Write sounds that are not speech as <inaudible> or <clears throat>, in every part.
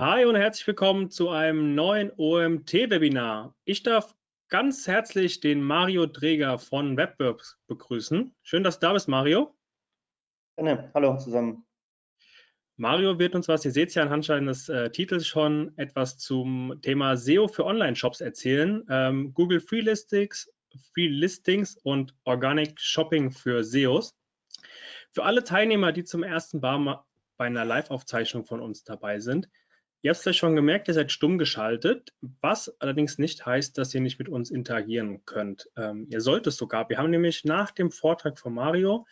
Hi und herzlich willkommen zu einem neuen OMT-Webinar. Ich darf ganz herzlich den Mario Träger von Webworks begrüßen. Schön, dass du da bist, Mario. Gerne. Hallo zusammen. Mario wird uns was, ihr seht es ja anhand seines äh, Titels schon, etwas zum Thema SEO für Online-Shops erzählen. Ähm, Google Free Listings, Free Listings und Organic Shopping für SEOs. Für alle Teilnehmer, die zum ersten Mal bei einer Live-Aufzeichnung von uns dabei sind, Ihr habt es ja schon gemerkt, ihr seid stumm geschaltet, was allerdings nicht heißt, dass ihr nicht mit uns interagieren könnt. Ähm, ihr sollt es sogar. Wir haben nämlich nach dem Vortrag von Mario,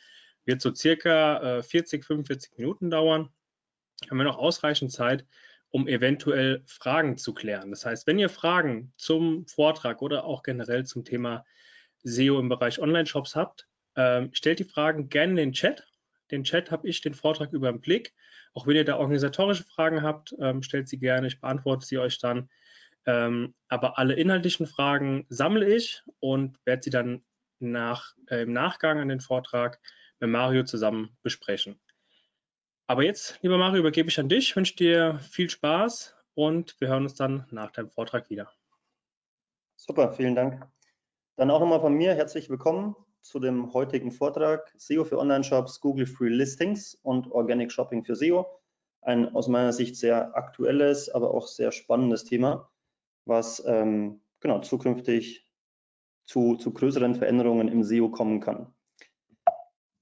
wird so circa äh, 40, 45 Minuten dauern, haben wir noch ausreichend Zeit, um eventuell Fragen zu klären. Das heißt, wenn ihr Fragen zum Vortrag oder auch generell zum Thema SEO im Bereich Online-Shops habt, äh, stellt die Fragen gerne in den Chat. Den Chat habe ich den Vortrag über den Blick. Auch wenn ihr da organisatorische Fragen habt, ähm, stellt sie gerne, ich beantworte sie euch dann. Ähm, aber alle inhaltlichen Fragen sammle ich und werde sie dann nach, äh, im Nachgang an den Vortrag mit Mario zusammen besprechen. Aber jetzt, lieber Mario, übergebe ich an dich, wünsche dir viel Spaß und wir hören uns dann nach deinem Vortrag wieder. Super, vielen Dank. Dann auch nochmal von mir herzlich willkommen zu dem heutigen Vortrag SEO für Online-Shops, Google Free Listings und Organic Shopping für SEO. Ein aus meiner Sicht sehr aktuelles, aber auch sehr spannendes Thema, was ähm, genau zukünftig zu, zu größeren Veränderungen im SEO kommen kann.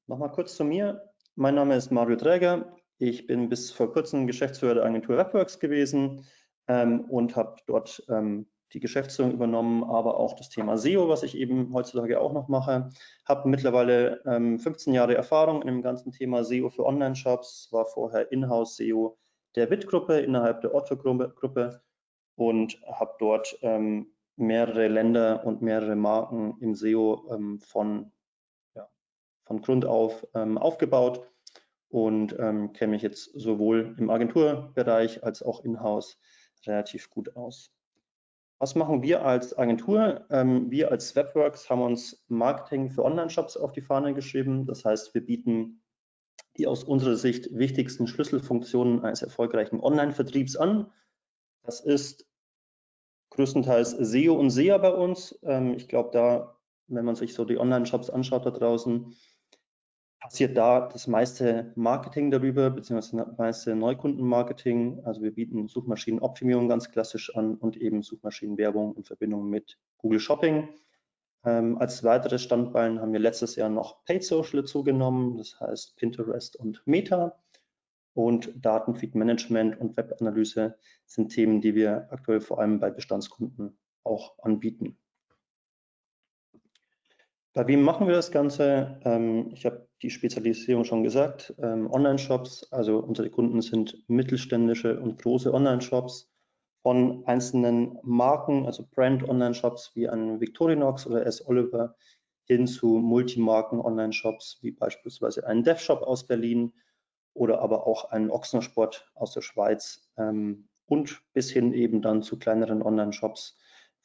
Nochmal kurz zu mir. Mein Name ist Mario Träger. Ich bin bis vor kurzem Geschäftsführer der Agentur Webworks gewesen ähm, und habe dort ähm, die Geschäftsführung übernommen, aber auch das Thema SEO, was ich eben heutzutage auch noch mache. Habe mittlerweile ähm, 15 Jahre Erfahrung in dem ganzen Thema SEO für Online-Shops, war vorher Inhouse-SEO der WIT-Gruppe innerhalb der Otto-Gruppe und habe dort ähm, mehrere Länder und mehrere Marken im SEO ähm, von, ja, von Grund auf ähm, aufgebaut und ähm, kenne mich jetzt sowohl im Agenturbereich als auch in-house relativ gut aus. Was machen wir als Agentur? Ähm, wir als Webworks haben uns Marketing für Online-Shops auf die Fahne geschrieben. Das heißt, wir bieten die aus unserer Sicht wichtigsten Schlüsselfunktionen eines erfolgreichen Online-Vertriebs an. Das ist größtenteils SEO und SEA bei uns. Ähm, ich glaube, da, wenn man sich so die Online-Shops anschaut da draußen, passiert da das meiste Marketing darüber, beziehungsweise das meiste Neukundenmarketing. Also wir bieten Suchmaschinenoptimierung ganz klassisch an und eben Suchmaschinenwerbung in Verbindung mit Google Shopping. Ähm, als weitere Standbein haben wir letztes Jahr noch Paid Social zugenommen, das heißt Pinterest und Meta. Und Datenfeed Management und Webanalyse sind Themen, die wir aktuell vor allem bei Bestandskunden auch anbieten. Bei wem machen wir das Ganze? Ähm, ich habe die Spezialisierung schon gesagt. Ähm, Online-Shops, also unsere Kunden sind mittelständische und große Online-Shops von einzelnen Marken, also Brand-Online-Shops wie ein Victorinox oder S. Oliver, hin zu Multimarken-Online-Shops wie beispielsweise einen DevShop aus Berlin oder aber auch einen Ochsensport aus der Schweiz ähm, und bis hin eben dann zu kleineren Online-Shops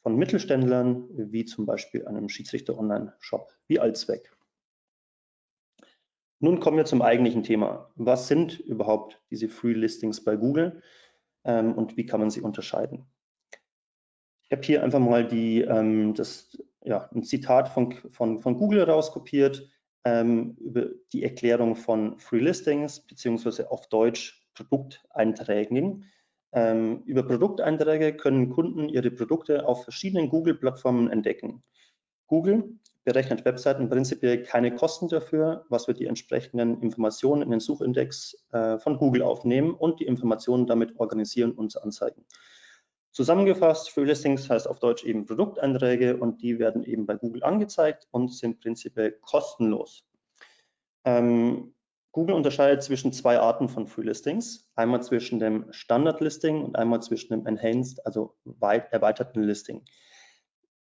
von Mittelständlern, wie zum Beispiel einem Schiedsrichter-Online-Shop wie Allzweck. Nun kommen wir zum eigentlichen Thema. Was sind überhaupt diese Free Listings bei Google ähm, und wie kann man sie unterscheiden? Ich habe hier einfach mal die, ähm, das, ja, ein Zitat von, von, von Google rauskopiert ähm, über die Erklärung von Free Listings beziehungsweise auf Deutsch Produkteinträgen. Ähm, über Produkteinträge können Kunden ihre Produkte auf verschiedenen Google-Plattformen entdecken. Google berechnet Webseiten prinzipiell keine Kosten dafür, was wir die entsprechenden Informationen in den Suchindex äh, von Google aufnehmen und die Informationen damit organisieren und anzeigen. Zusammengefasst, Free Listings heißt auf Deutsch eben Produkteinträge und die werden eben bei Google angezeigt und sind prinzipiell kostenlos. Ähm, Google unterscheidet zwischen zwei Arten von Free Listings. Einmal zwischen dem Standard Listing und einmal zwischen dem Enhanced, also weit erweiterten Listing.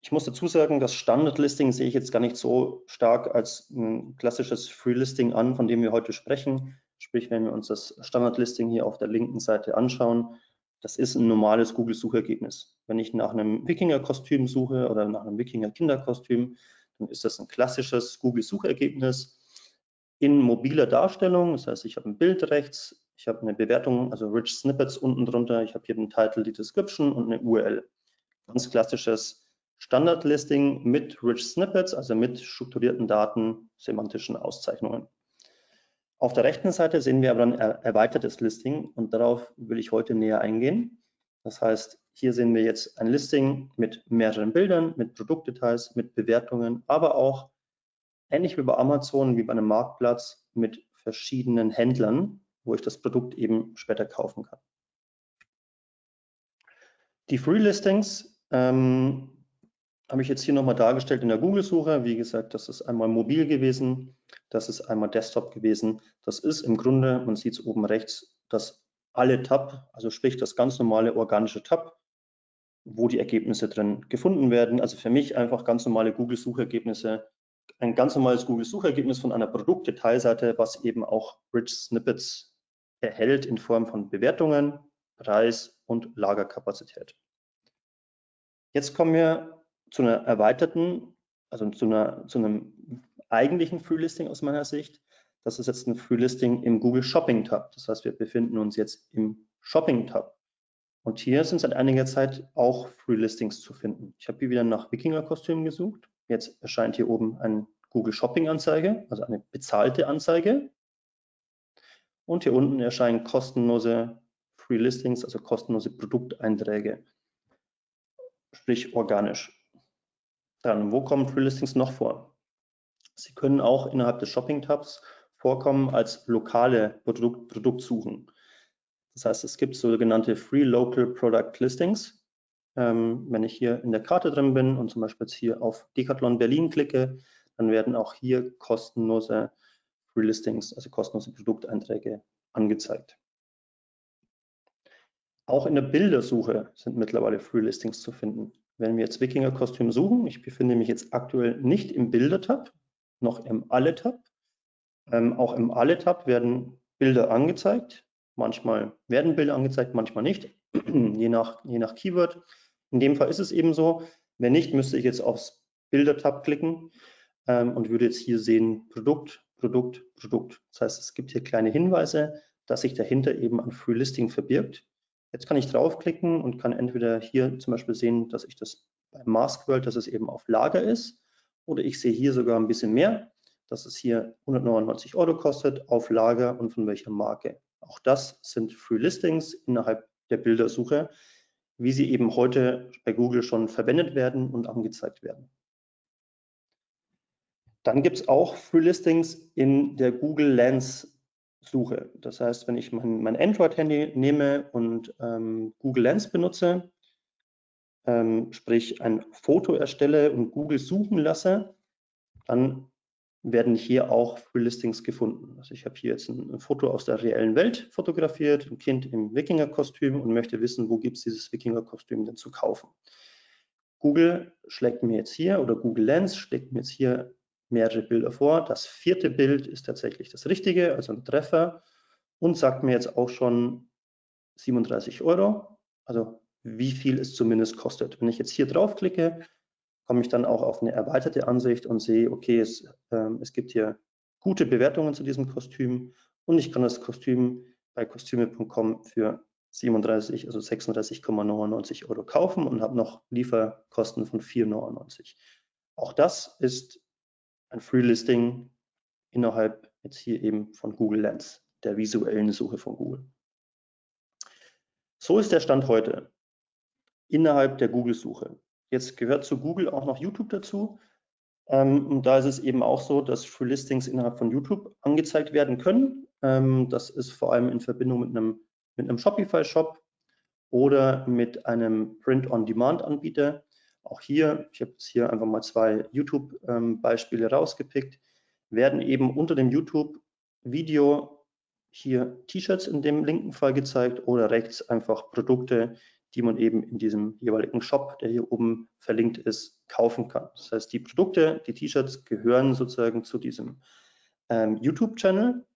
Ich muss dazu sagen, das Standard Listing sehe ich jetzt gar nicht so stark als ein klassisches Free Listing an, von dem wir heute sprechen. Sprich, wenn wir uns das Standard Listing hier auf der linken Seite anschauen, das ist ein normales Google-Suchergebnis. Wenn ich nach einem Wikinger-Kostüm suche oder nach einem Wikinger-Kinderkostüm, dann ist das ein klassisches Google-Suchergebnis in mobiler Darstellung. Das heißt, ich habe ein Bild rechts Ich habe eine Bewertung, also Rich Snippets unten drunter. Ich habe hier den Title, die Description und eine URL. Ganz klassisches Standard-Listing mit Rich Snippets, also mit strukturierten Daten, semantischen Auszeichnungen. Auf der rechten Seite sehen wir aber ein erweitertes Listing und darauf will ich heute näher eingehen. Das heißt, hier sehen wir jetzt ein Listing mit mehreren Bildern, mit Produktdetails, mit Bewertungen, aber auch ähnlich wie bei Amazon, wie bei einem Marktplatz mit verschiedenen Händlern, wo ich das Produkt eben später kaufen kann. Die Free Listings ähm, habe ich jetzt hier nochmal dargestellt in der Google-Suche. Wie gesagt, das ist einmal mobil gewesen, das ist einmal Desktop gewesen. Das ist im Grunde, man sieht es oben rechts, das alle Tab, also sprich das ganz normale organische Tab, wo die Ergebnisse drin gefunden werden. Also für mich einfach ganz normale Google-Suchergebnisse, ein ganz normales Google-Suchergebnis von einer Produktdetailseite, was eben auch Rich Snippets erhält in Form von Bewertungen, Preis und Lagerkapazität. Jetzt kommen wir zu einer erweiterten, also zu, einer, zu einem eigentlichen Free Listing aus meiner Sicht. Das ist jetzt ein Free Listing im Google Shopping Tab. Das heißt, wir befinden uns jetzt im Shopping Tab. Und hier sind seit einiger Zeit auch Free Listings zu finden. Ich habe hier wieder nach Wikinger-Kostümen gesucht. Jetzt erscheint hier oben eine Google Shopping-Anzeige, also eine bezahlte Anzeige. Und hier unten erscheinen kostenlose Free Listings, also kostenlose Produkteinträge, sprich organisch. Dann, wo kommen Free Listings noch vor? Sie können auch innerhalb des Shopping-Tabs vorkommen als lokale Produkt, Produktsuchen. Das heißt, es gibt sogenannte Free Local Product Listings. Ähm, wenn ich hier in der Karte drin bin und zum Beispiel jetzt hier auf Decathlon Berlin klicke, dann werden auch hier kostenlose Free also kostenlose Produkteinträge angezeigt. Auch in der Bildersuche sind mittlerweile Free Listings zu finden. Wenn wir jetzt Wikinger-Kostüm suchen, ich befinde mich jetzt aktuell nicht im Bilder-Tab, noch im Alle-Tab. Ähm, auch im Alle-Tab werden Bilder angezeigt. Manchmal werden Bilder angezeigt, manchmal nicht, <clears throat> je nach, je nach Keyword. In dem Fall ist es eben so. Wenn nicht, müsste ich jetzt aufs Bilder-Tab klicken ähm, und würde jetzt hier sehen Produkt, Produkt, Produkt. Das heißt, es gibt hier kleine Hinweise, dass sich dahinter eben ein Free Listing verbirgt. Jetzt kann ich draufklicken und kann entweder hier zum Beispiel sehen, dass ich das bei Mask World, dass es eben auf Lager ist, oder ich sehe hier sogar ein bisschen mehr, dass es hier 199 Euro kostet, auf Lager und von welcher Marke. Auch das sind Free Listings innerhalb der Bildersuche, wie sie eben heute bei Google schon verwendet werden und angezeigt werden. Dann gibt es auch Free Listings in der Google Lens suche. Das heißt, wenn ich mein, mein Android-Handy nehme und ähm, Google Lens benutze, ähm, sprich ein Foto erstelle und Google suchen lasse, dann werden hier auch Free-Listings gefunden. Also ich habe hier jetzt ein, ein, Foto aus der reellen Welt fotografiert, ein Kind im Wikinger-Kostüm und möchte wissen, wo gibt es dieses Wikinger-Kostüm denn zu kaufen. Google schlägt mir jetzt hier oder Google Lens schlägt mir jetzt hier mehrere Bilder vor. Das vierte Bild ist tatsächlich das richtige, also ein Treffer und sagt mir jetzt auch schon 37 Euro, also wie viel es zumindest kostet. Wenn ich jetzt hier draufklicke, komme ich dann auch auf eine erweiterte Ansicht und sehe, okay, es, äh, es gibt hier gute Bewertungen zu diesem Kostüm und ich kann das Kostüm bei kostüme.com für 37, also 36,99 Euro kaufen und habe noch Lieferkosten von 4,99. Auch das ist ein Free Listing innerhalb jetzt hier eben von Google Lens, der visuellen Suche von Google. So ist der Stand heute innerhalb der Google-Suche. Jetzt gehört zu Google auch noch YouTube dazu. Ähm, und da ist es eben auch so, dass Free Listings innerhalb von YouTube angezeigt werden können. Ähm, das ist vor allem in Verbindung mit einem, mit einem Shopify-Shop oder mit einem Print-on-Demand-Anbieter. Auch hier, ich habe jetzt hier einfach mal zwei YouTube-Beispiele ähm, rausgepickt, werden eben unter dem YouTube-Video hier T-Shirts in dem linken Fall gezeigt oder rechts einfach Produkte, die man eben in diesem jeweiligen Shop, der hier oben verlinkt ist, kaufen kann. Das heißt, die Produkte, die T-Shirts gehören sozusagen zu diesem ähm, YouTube-Channel.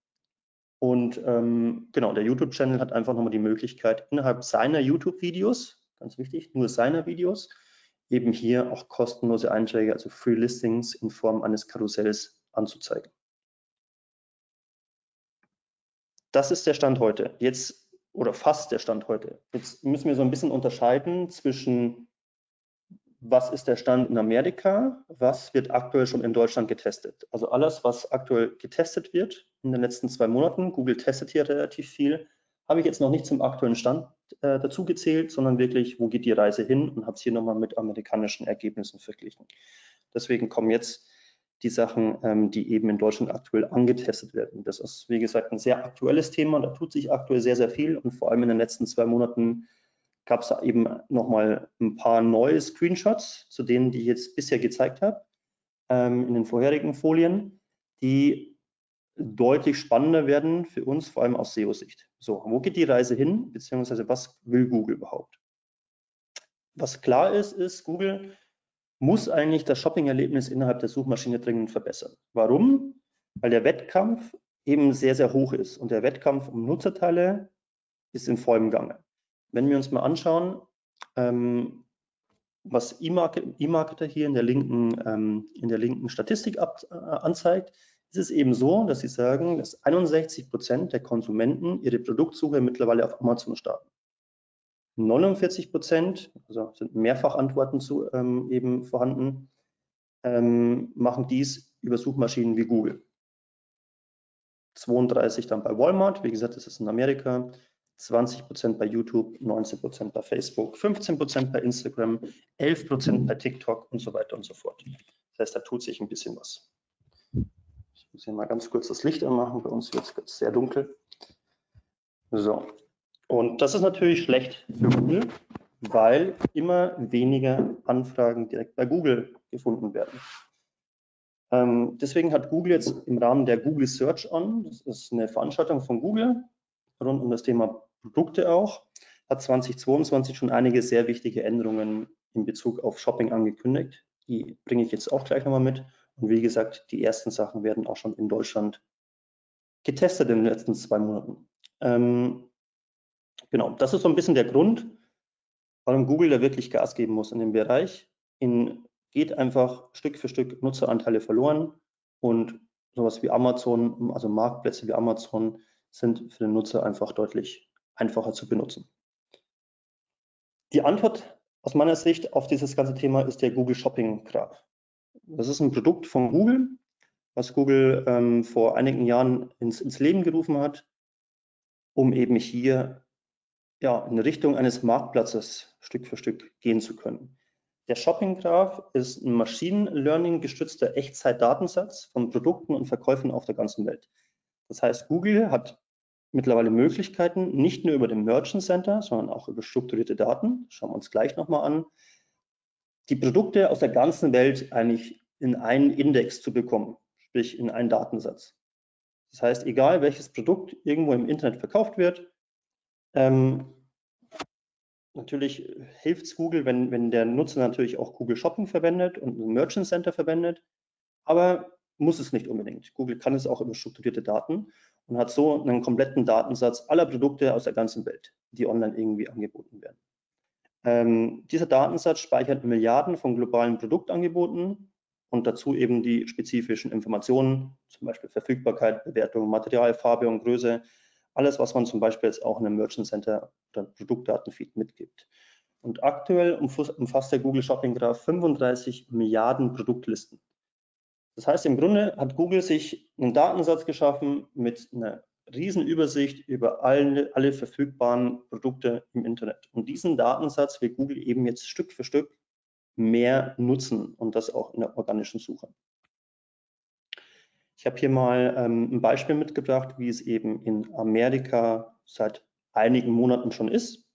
Und ähm, genau, der YouTube-Channel hat einfach nochmal die Möglichkeit, innerhalb seiner YouTube-Videos, ganz wichtig, nur seiner Videos, eben hier auch kostenlose Einträge, also Free Listings in Form eines Karussells anzuzeigen. das ist der Stand heute. Jetzt, oder fast der Stand heute. Jetzt müssen wir so ein bisschen unterscheiden zwischen, was ist der Stand in Amerika, was wird aktuell schon in Deutschland getestet. Also alles, was aktuell getestet wird in den letzten zwei Monaten, Google testet hier relativ viel, habe ich jetzt noch nicht zum aktuellen Stand äh, dazu gezählt, sondern wirklich, wo geht die Reise hin und habe es hier nochmal mit amerikanischen Ergebnissen verglichen. Deswegen kommen jetzt die Sachen, ähm, die eben in Deutschland aktuell angetestet werden. Das ist, wie gesagt, ein sehr aktuelles Thema. Da tut sich aktuell sehr, sehr viel und vor allem in den letzten zwei Monaten gab es eben nochmal ein paar neue Screenshots zu denen, die ich jetzt bisher gezeigt habe, ähm, in den vorherigen Folien, die deutlich spannender werden für uns, vor allem aus SEO-Sicht. So, wo geht die Reise hin, beziehungsweise was will Google überhaupt? Was klar ist, ist, Google muss eigentlich das Shopping-Erlebnis innerhalb der Suchmaschine dringend verbessern. Warum? Weil der Wettkampf eben sehr, sehr hoch ist und der Wettkampf um Nutzerteile ist in vollem Gange. Wenn wir uns mal anschauen, ähm, was eMarketer hier in der linken, ähm, in der linken Statistik ab, äh, anzeigt, ist es eben so, dass sie sagen, dass 61 Prozent der Konsumenten ihre Produktsuche mittlerweile auf Amazon starten. 49 Prozent, also sind Mehrfachantworten zu, ähm, eben vorhanden, ähm, machen dies über Suchmaschinen wie Google. 32 dann bei Walmart, wie gesagt, das ist in Amerika, 20 Prozent bei YouTube, 19 Prozent bei Facebook, 15 Prozent bei Instagram, 11 Prozent bei TikTok und so weiter und so fort. Das heißt, da tut sich ein bisschen was. Ich muss hier mal ganz kurz das Licht anmachen, bei uns wird es sehr dunkel. So, und das ist natürlich schlecht für Google, weil immer weniger Anfragen direkt bei Google gefunden werden. Ähm, deswegen hat Google jetzt im Rahmen der Google Search On, das ist eine Veranstaltung von Google rund um das Thema Produkte auch, hat 2022 schon einige sehr wichtige Änderungen in Bezug auf Shopping angekündigt. Die bringe ich jetzt auch gleich nochmal mit. Und wie gesagt, die ersten Sachen werden auch schon in Deutschland getestet in den letzten zwei Monaten. Ähm, Genau, das ist so ein bisschen der Grund, warum Google da wirklich Gas geben muss in dem Bereich. In geht einfach Stück für Stück Nutzeranteile verloren und sowas wie Amazon, also Marktplätze wie Amazon, sind für den Nutzer einfach deutlich einfacher zu benutzen. Die Antwort aus meiner Sicht auf dieses ganze Thema ist der Google Shopping Graph. Das ist ein Produkt von Google, was Google ähm, vor einigen Jahren ins, ins Leben gerufen hat, um eben hier ja, in Richtung eines Marktplatzes Stück für Stück gehen zu können. Der Shopping Graph ist ein Machine Learning gestützter Echtzeitdatensatz von Produkten und Verkäufen auf der ganzen Welt. Das heißt, Google hat mittlerweile Möglichkeiten, nicht nur über den Merchant Center, sondern auch über strukturierte Daten, schauen wir uns gleich nochmal an, die Produkte aus der ganzen Welt eigentlich in einen Index zu bekommen, sprich in einen Datensatz. Das heißt, egal welches Produkt irgendwo im Internet verkauft wird, ähm, natürlich hilft es Google, wenn, wenn der Nutzer natürlich auch Google Shopping verwendet und ein Merchant Center verwendet, aber muss es nicht unbedingt. Google kann es auch über strukturierte Daten und hat so einen kompletten Datensatz aller Produkte aus der ganzen Welt, die online irgendwie angeboten werden. Ähm, dieser Datensatz speichert Milliarden von globalen Produktangeboten und dazu eben die spezifischen Informationen, zum Beispiel Verfügbarkeit, Bewertung, Material, Farbe und Größe, alles, was man zum Beispiel jetzt auch in einem Merchant Center oder Produktdatenfeed mitgibt. Und aktuell umfasst der Google Shopping Graph 35 Milliarden Produktlisten. Das heißt, im Grunde hat Google sich einen Datensatz geschaffen mit einer riesen Übersicht über alle, alle verfügbaren Produkte im Internet. Und diesen Datensatz will Google eben jetzt Stück für Stück mehr nutzen und das auch in der organischen Suche. Ich habe hier mal ähm, ein Beispiel mitgebracht, wie es eben in Amerika seit einigen Monaten schon ist.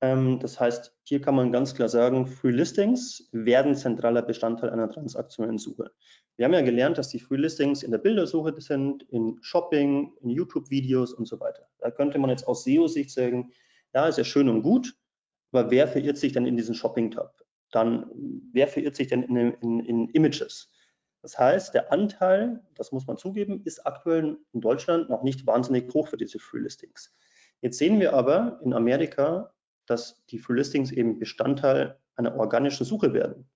Ähm, das heißt, hier kann man ganz klar sagen, Free Listings werden zentraler Bestandteil einer transaktionellen Suche. Wir haben ja gelernt, dass die Free Listings in der Bildersuche sind, in Shopping, in YouTube-Videos und so weiter. Da könnte man jetzt aus SEO-Sicht sagen, ja, ist ja schön und gut, aber wer verirrt sich denn in diesen Shopping-Tab? Dann, wer verirrt sich denn in, in, in Images? Das heißt, der Anteil, das muss man zugeben, ist aktuell in Deutschland noch nicht wahnsinnig hoch für diese Free Listings. Jetzt sehen wir aber in Amerika, dass die Free Listings eben Bestandteil einer organischen Suche werden.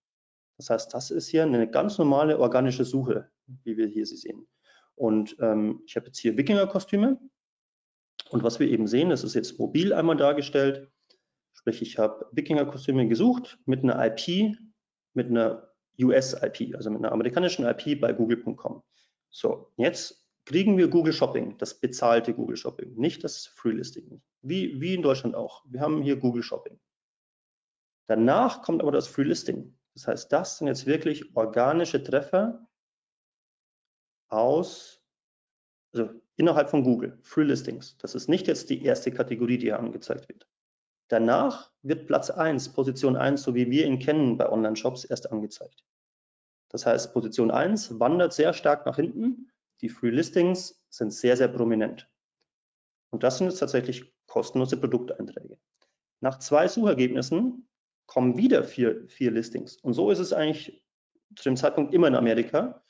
Das heißt, das ist hier eine ganz normale organische Suche, wie wir hier sie sehen. Und ähm, ich habe jetzt hier Wikinger-Kostüme. Und was wir eben sehen, das ist jetzt mobil einmal dargestellt, sprich ich habe Wikinger-Kostüme gesucht mit einer IP, mit einer US-IP, also mit einer amerikanischen IP bei google.com. So, jetzt kriegen wir Google Shopping, das bezahlte Google Shopping, nicht das Free Listing, wie, wie in Deutschland auch. Wir haben hier Google Shopping. Danach kommt aber das Free Listing. Das heißt, das sind jetzt wirklich organische Treffer aus, also innerhalb von Google, Free Listings. Das ist nicht jetzt die erste Kategorie, die hier angezeigt wird. Danach wird Platz 1, Position 1, so wie wir ihn kennen bei Online-Shops, erst angezeigt. Das heißt, Position 1 wandert sehr stark nach hinten. Die Free Listings sind sehr, sehr prominent. Und das sind jetzt tatsächlich kostenlose Produkteinträge. Nach zwei Suchergebnissen kommen wieder vier, vier Listings. Und so ist es eigentlich zu dem Zeitpunkt immer in Amerika.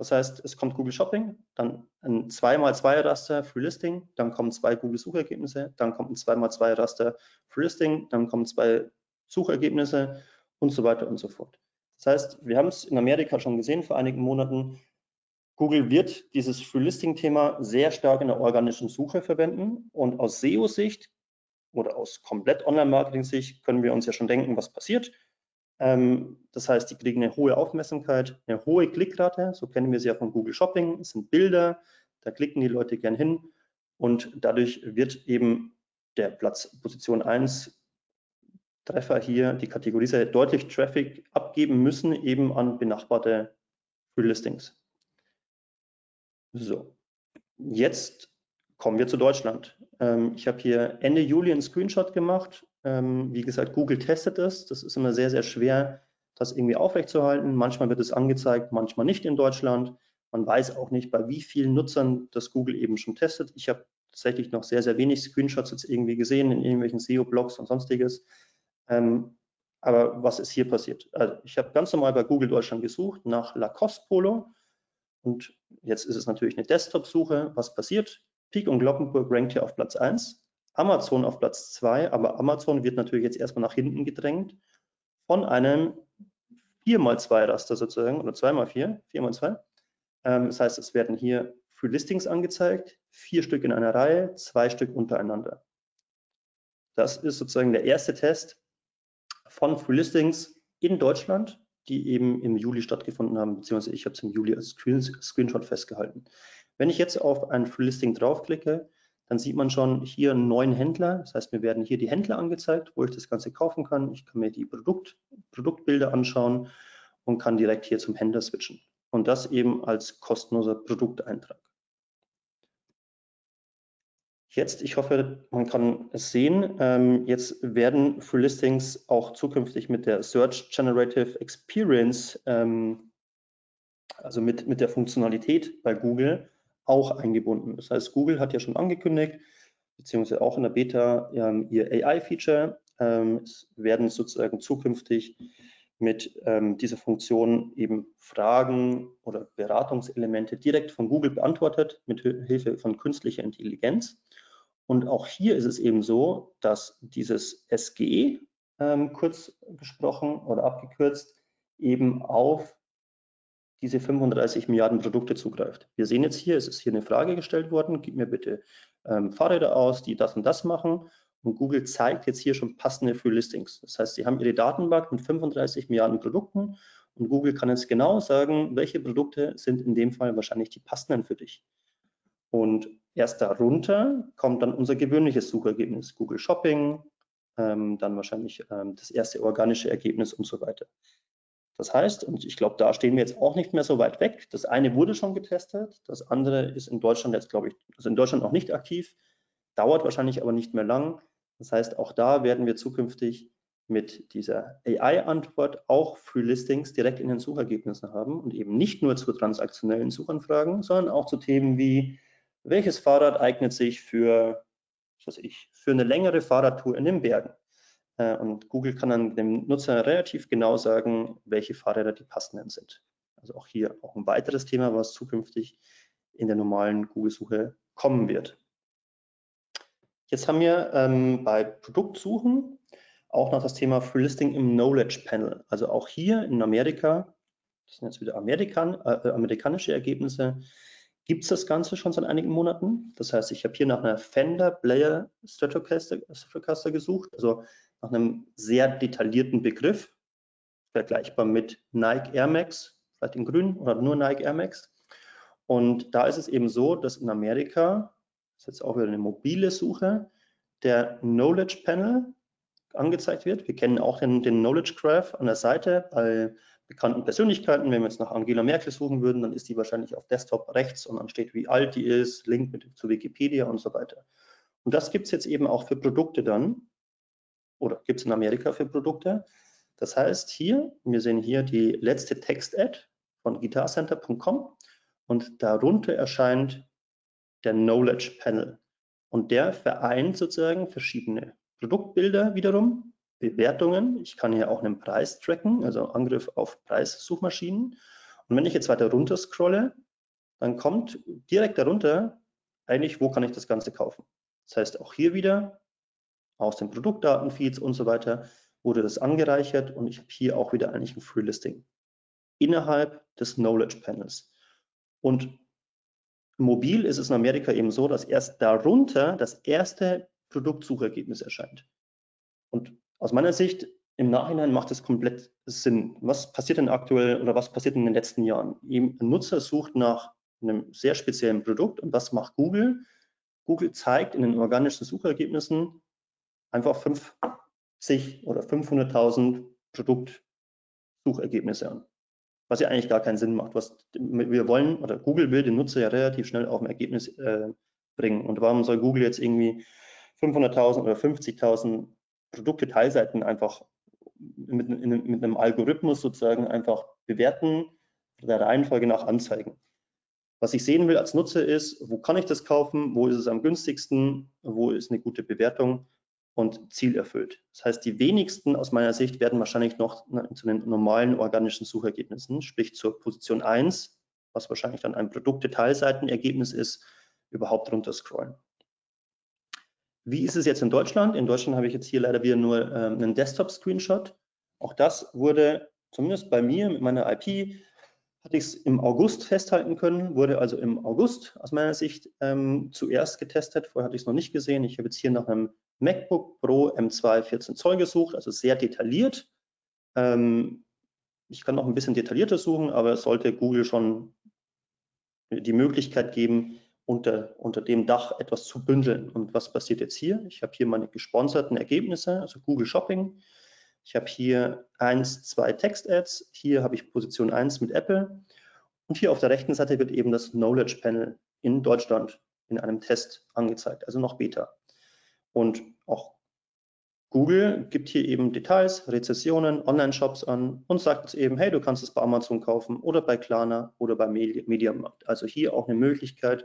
Das heißt, es kommt Google Shopping, dann ein 2x2 Raster Free Listing, dann kommen zwei Google Suchergebnisse, dann kommt ein 2x2 Raster Free Listing, dann kommen zwei Suchergebnisse und so weiter und so fort. Das heißt, wir haben es in Amerika schon gesehen vor einigen Monaten. Google wird dieses Free Listing Thema sehr stark in der organischen Suche verwenden und aus SEO-Sicht oder aus komplett Online-Marketing-Sicht können wir uns ja schon denken, was passiert. Ähm, das heißt, die kriegen eine hohe Aufmerksamkeit, eine hohe Klickrate, so kennen wir sie ja von Google Shopping. Es sind Bilder, da klicken die Leute gern hin und dadurch wird eben der Platz Position 1 Treffer hier, die Kategorie deutlich Traffic abgeben müssen, eben an benachbarte Free Listings. So, jetzt kommen wir zu Deutschland. Ähm, ich habe hier Ende Juli einen Screenshot gemacht. Ähm, wie gesagt, Google testet es. Das ist immer sehr, sehr schwer, das irgendwie aufrechtzuerhalten. Manchmal wird es angezeigt, manchmal nicht in Deutschland. Man weiß auch nicht, bei wie vielen Nutzern das Google eben schon testet. Ich habe tatsächlich noch sehr, sehr wenig Screenshots jetzt irgendwie gesehen in irgendwelchen SEO-Blogs und sonstiges. Ähm, aber was ist hier passiert? Also ich habe ganz normal bei Google Deutschland gesucht nach Lacoste Polo und jetzt ist es natürlich eine Desktop-Suche. Was passiert? Peak und Glockenburg rankt hier auf Platz 1, Amazon auf Platz 2, aber Amazon wird natürlich jetzt erstmal nach hinten gedrängt von einem 4x2 Raster sozusagen oder 2x4, 4x2. Ähm, das heißt, es werden hier Free Listings angezeigt, vier Stück in einer Reihe, zwei Stück untereinander. Das ist sozusagen der erste Test von Free Listings in Deutschland, die eben im Juli stattgefunden haben, beziehungsweise ich habe es im Juli als Screenshot festgehalten. Wenn ich jetzt auf ein Free Listing draufklicke, dann sieht man schon hier neun Händler. Das heißt, mir werden hier die Händler angezeigt, wo ich das Ganze kaufen kann. Ich kann mir die Produkt, Produktbilder anschauen und kann direkt hier zum Händler switchen. Und das eben als kostenloser Produkteintrag. Jetzt, ich hoffe, man kann es sehen, ähm, jetzt werden Free Listings auch zukünftig mit der Search Generative Experience, ähm, also mit, mit der Funktionalität bei Google, auch eingebunden. Das heißt, Google hat ja schon angekündigt, beziehungsweise auch in der Beta ähm, ihr AI-Feature. Ähm, es werden sozusagen zukünftig mit ähm, dieser Funktion eben Fragen oder Beratungselemente direkt von Google beantwortet mit Hilfe von künstlicher Intelligenz. Und auch hier ist es eben so, dass dieses SGE, ähm, kurz gesprochen oder abgekürzt, eben auf diese 35 Milliarden Produkte zugreift. Wir sehen jetzt hier, es ist hier eine Frage gestellt worden, gib mir bitte ähm, Fahrräder aus, die das und das machen. Und Google zeigt jetzt hier schon passende Free Listings. Das heißt, sie haben ihre Datenbank mit 35 Milliarden Produkten und Google kann jetzt genau sagen, welche Produkte sind in dem Fall wahrscheinlich die passenden für dich. Und erst darunter kommt dann unser gewöhnliches Suchergebnis, Google Shopping, ähm, dann wahrscheinlich ähm, das erste organische Ergebnis und so weiter. Das heißt, und ich glaube, da stehen wir jetzt auch nicht mehr so weit weg. Das eine wurde schon getestet, das andere ist in Deutschland jetzt, glaube ich, also in Deutschland noch nicht aktiv, dauert wahrscheinlich aber nicht mehr lang. Das heißt, auch da werden wir zukünftig mit dieser AI-Antwort auch Free Listings direkt in den Suchergebnissen haben und eben nicht nur zu transaktionellen Suchanfragen, sondern auch zu Themen wie, welches Fahrrad eignet sich für, was weiß ich, für eine längere Fahrradtour in den Bergen? Äh, und Google kann dann dem Nutzer relativ genau sagen, welche Fahrräder die passenden sind. Also auch hier auch ein weiteres Thema, was zukünftig in der normalen Google-Suche kommen wird. Jetzt haben wir ähm, bei Produktsuchen auch noch das Thema Free Listing im Knowledge Panel. Also auch hier in Amerika, das sind jetzt wieder Amerikan, äh, amerikanische Ergebnisse, gibt es das Ganze schon seit einigen Monaten. Das heißt, ich habe hier nach einer Fender Player Stratocaster, Stratocaster gesucht, also nach einem sehr detaillierten Begriff, vergleichbar mit Nike Air Max, vielleicht in grün oder nur Nike Air Max. Und da ist es eben so, dass in Amerika, das ist jetzt auch wieder eine mobile Suche, der Knowledge Panel angezeigt wird. Wir kennen auch den, den Knowledge Graph an der Seite bei bekannten Persönlichkeiten. Wenn wir jetzt nach Angela Merkel suchen würden, dann ist die wahrscheinlich auf Desktop rechts und dann steht, wie alt die ist, Link mit, zu Wikipedia und so weiter. Und das gibt es jetzt eben auch für Produkte dann, oder gibt es in Amerika für Produkte. Das heißt hier, wir sehen hier die letzte Text-Ad von guitarcenter.com und darunter erscheint der Knowledge Panel. Und der vereint sozusagen verschiedene Produktbilder wiederum, Bewertungen. Ich kann hier auch einen Preis tracken, also Angriff auf Preissuchmaschinen. Und wenn ich jetzt weiter runter scrolle, dann kommt direkt darunter eigentlich, wo kann ich das Ganze kaufen. Das heißt, auch hier wieder aus den Produktdatenfeeds und so weiter wurde das angereichert und ich habe hier auch wieder eigentlich ein Free Listing innerhalb des Knowledge Panels. Und mobil ist es in Amerika eben so, dass erst darunter das erste Produktsuchergebnis erscheint. Und aus meiner Sicht im Nachhinein macht es komplett Sinn. Was passiert denn aktuell oder was passiert in den letzten Jahren? Ein Nutzer sucht nach einem sehr speziellen Produkt und was macht Google? Google zeigt in den organischen Suchergebnissen einfach 50 oder 500.000 Produktsuchergebnisse an was ja eigentlich gar keinen Sinn macht. Was wir wollen, oder Google will den Nutzer ja relativ schnell auf ein Ergebnis äh, bringen. Und warum soll Google jetzt irgendwie 500.000 oder 50.000 Produkte-Teilseiten einfach mit, in, mit, einem Algorithmus sozusagen einfach bewerten, der Reihenfolge nach anzeigen? Was ich sehen will als Nutzer ist, wo kann ich das kaufen, wo ist es am günstigsten, wo ist eine gute Bewertung und Ziel erfüllt. Das heißt, die wenigsten aus meiner Sicht werden wahrscheinlich noch zu den normalen organischen Suchergebnissen, sprich zur Position 1, was wahrscheinlich dann ein Produktdetailseitenergebnis ist, überhaupt runterscrollen. Wie ist es jetzt in Deutschland? In Deutschland habe ich jetzt hier leider wieder nur ähm, einen Desktop-Screenshot. Auch das wurde zumindest bei mir mit meiner IP hatte ich es im August festhalten können, wurde also im August aus meiner Sicht ähm, zuerst getestet. Vorher hatte ich es noch nicht gesehen. Ich habe jetzt hier nach einem MacBook Pro M2 14 Zoll gesucht, also sehr detailliert. Ähm, ich kann noch ein bisschen detaillierter suchen, aber es sollte Google schon die Möglichkeit geben, unter, unter dem Dach etwas zu bündeln. Und was passiert jetzt hier? Ich habe hier meine gesponserten Ergebnisse, also Google Shopping. Ich habe hier eins, zwei Text-Ads. Hier habe ich Position 1 mit Apple. Und hier auf der rechten Seite wird eben das Knowledge Panel in Deutschland in einem Test angezeigt, also noch Beta. Und auch Google gibt hier eben Details, Rezessionen, Online-Shops an und sagt jetzt eben, hey, du kannst es bei Amazon kaufen oder bei Klarna oder bei Mediamarkt. Also hier auch eine Möglichkeit,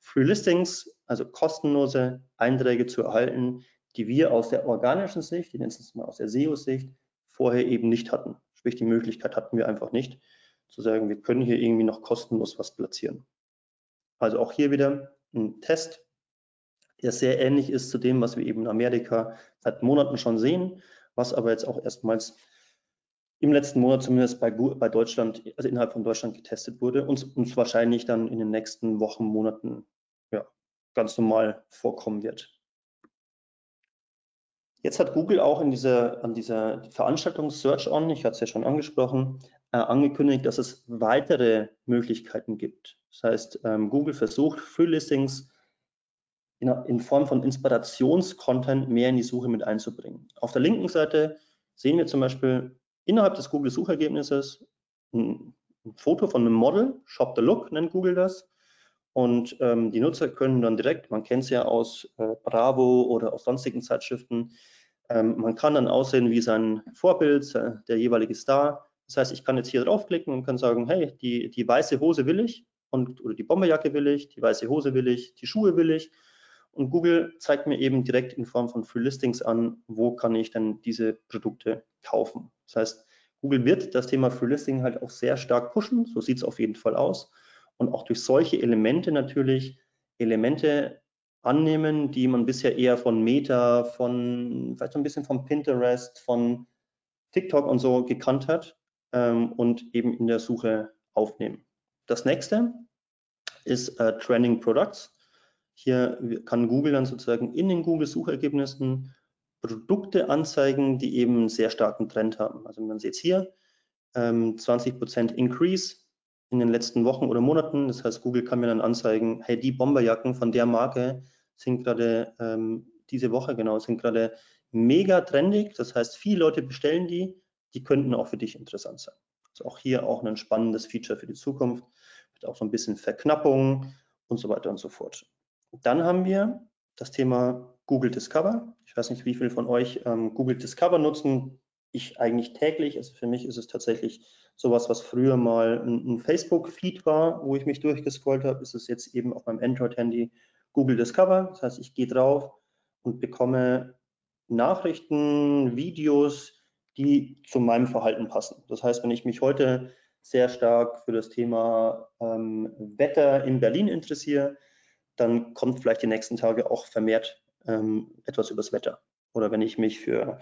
Free Listings, also kostenlose Einträge zu erhalten, die wir aus der organischen Sicht, ich nenne es mal aus der SEO-Sicht, vorher eben nicht hatten. Sprich, die Möglichkeit hatten wir einfach nicht, zu sagen, wir können hier irgendwie noch kostenlos was platzieren. Also auch hier wieder ein Test, der sehr ähnlich ist zu dem, was wir eben in Amerika seit Monaten schon sehen, was aber jetzt auch erstmals im letzten Monat zumindest bei, bei Deutschland, also innerhalb von Deutschland getestet wurde und uns wahrscheinlich dann in den nächsten Wochen, Monaten ja, ganz normal vorkommen wird. Jetzt hat Google auch in dieser, an dieser Veranstaltung Search On, ich hatte es ja schon angesprochen, äh, angekündigt, dass es weitere Möglichkeiten gibt. Das heißt, ähm, Google versucht, Free Listings in, in Form von Inspirationscontent mehr in die Suche mit einzubringen. Auf der linken Seite sehen wir zum Beispiel innerhalb des Google-Suchergebnisses ein, ein, Foto von einem Model, Shop the Look nennt Google das. Und ähm, die Nutzer können dann direkt, man kennt es ja aus äh, Bravo oder aus sonstigen Zeitschriften, ähm, man kann dann aussehen wie sein Vorbild, äh, der jeweilige Star. Das heißt, ich kann jetzt hier draufklicken und kann sagen, hey, die, die weiße Hose will ich und oder die Bomberjacke will ich, die weiße Hose will ich, die Schuhe will ich und Google zeigt mir eben direkt in Form von Free Listings an, wo kann ich denn diese Produkte kaufen. Das heißt, Google wird das Thema Free Listing halt auch sehr stark pushen, so sieht es auf jeden Fall aus. Und auch durch solche Elemente natürlich Elemente annehmen, die man bisher eher von Meta, von vielleicht so ein bisschen von Pinterest, von TikTok und so gekannt hat ähm, und eben in der Suche aufnehmen. Das nächste, ist äh, Trending Products. Hier kann Google dann sozusagen in den Google-Suchergebnissen Produkte anzeigen, die eben einen sehr starken Trend haben. Also man sieht es hier, ähm, 20% Increase in den letzten Wochen oder Monaten. Das heißt, Google kann mir dann anzeigen, hey, die Bomberjacken von der Marke sind gerade ähm, diese Woche genau, sind gerade mega trendig. Das heißt, viele Leute bestellen die, die könnten auch für dich interessant sein. Also auch hier auch ein spannendes Feature für die Zukunft, mit auch so ein bisschen Verknappung und so weiter und so fort. Dann haben wir das Thema Google Discover. Ich weiß nicht, wie viele von euch ähm, Google Discover nutzen. Ich eigentlich täglich. Also für mich ist es tatsächlich sowas, was früher mal ein, ein Facebook-Feed war, wo ich mich durchgescrollt habe, ist es jetzt eben auf meinem Android-Handy Google Discover. Das heißt, ich gehe drauf und bekomme Nachrichten, Videos, die zu meinem Verhalten passen. Das heißt, wenn ich mich heute sehr stark für das Thema ähm, Wetter in Berlin interessiere, dann kommt vielleicht die nächsten Tage auch vermehrt ähm, etwas übers Wetter. Oder wenn ich mich für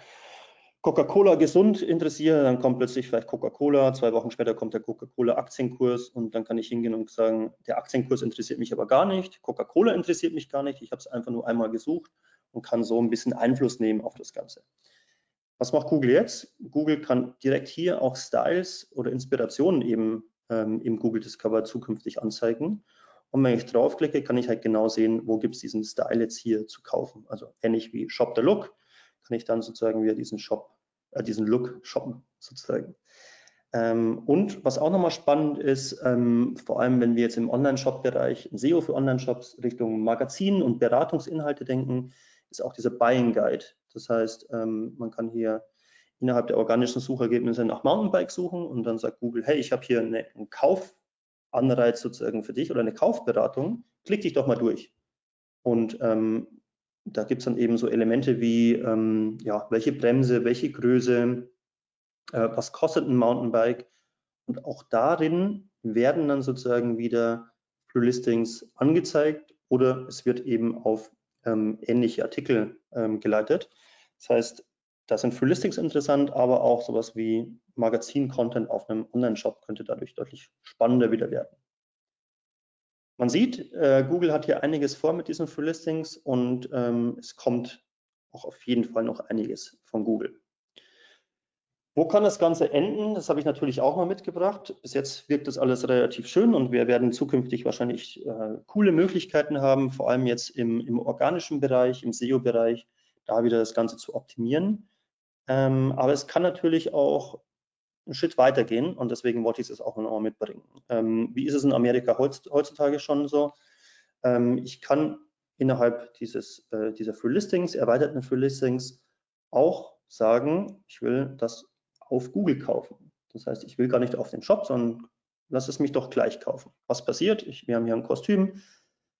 Coca-Cola gesund interessiere, dann kommt plötzlich vielleicht Coca-Cola, zwei Wochen später kommt der Coca-Cola-Aktienkurs und dann kann ich hingehen und sagen, der Aktienkurs interessiert mich aber gar nicht, Coca-Cola interessiert mich gar nicht, ich habe es einfach nur einmal gesucht und kann so ein bisschen Einfluss nehmen auf das Ganze. Was macht Google jetzt? Google kann direkt hier auch Styles oder Inspirationen eben ähm, im Google Discover zukünftig anzeigen. Und wenn ich draufklicke, kann ich halt genau sehen, wo gibt es diesen Style jetzt hier zu kaufen. Also ähnlich wie Shop the Look kann ich dann sozusagen wieder diesen Shop, äh, diesen Look shoppen sozusagen. Ähm, und was auch nochmal spannend ist, ähm, vor allem wenn wir jetzt im Online-Shop-Bereich, SEO für Online-Shops Richtung Magazin und Beratungsinhalte denken, ist auch dieser Buying Guide. Das heißt, ähm, man kann hier innerhalb der organischen Suchergebnisse nach Mountainbike suchen und dann sagt Google, hey, ich habe hier eine, einen Kaufanreiz sozusagen für dich oder eine Kaufberatung, klick dich doch mal durch. Und ähm, da gibt es dann eben so Elemente wie, ähm, ja, welche Bremse, welche Größe, äh, was kostet ein Mountainbike. Und auch darin werden dann sozusagen wieder Free-Listings angezeigt oder es wird eben auf ähm, ähnliche Artikel ähm, geleitet. Das heißt, da sind Free-Listings interessant, aber auch sowas wie Magazin-Content auf einem Online-Shop könnte dadurch deutlich spannender wieder werden. Man sieht, äh, Google hat hier einiges vor mit diesen Free Listings und ähm, es kommt auch auf jeden Fall noch einiges von Google. Wo kann das Ganze enden? Das habe ich natürlich auch mal mitgebracht. Bis jetzt wirkt das alles relativ schön und wir werden zukünftig wahrscheinlich äh, coole Möglichkeiten haben, vor allem jetzt im, im organischen Bereich, im SEO-Bereich, da wieder das Ganze zu optimieren. Ähm, aber es kann natürlich auch einen Schritt weitergehen und deswegen wollte ich es auch noch mitbringen. Ähm, wie ist es in Amerika heutzutage schon so? Ähm, ich kann innerhalb dieses, äh, dieser Free Listings, erweiterten Free Listings, auch sagen, ich will das auf Google kaufen. Das heißt, ich will gar nicht auf den Shop, sondern lass es mich doch gleich kaufen. Was passiert? Ich, wir haben hier ein Kostüm,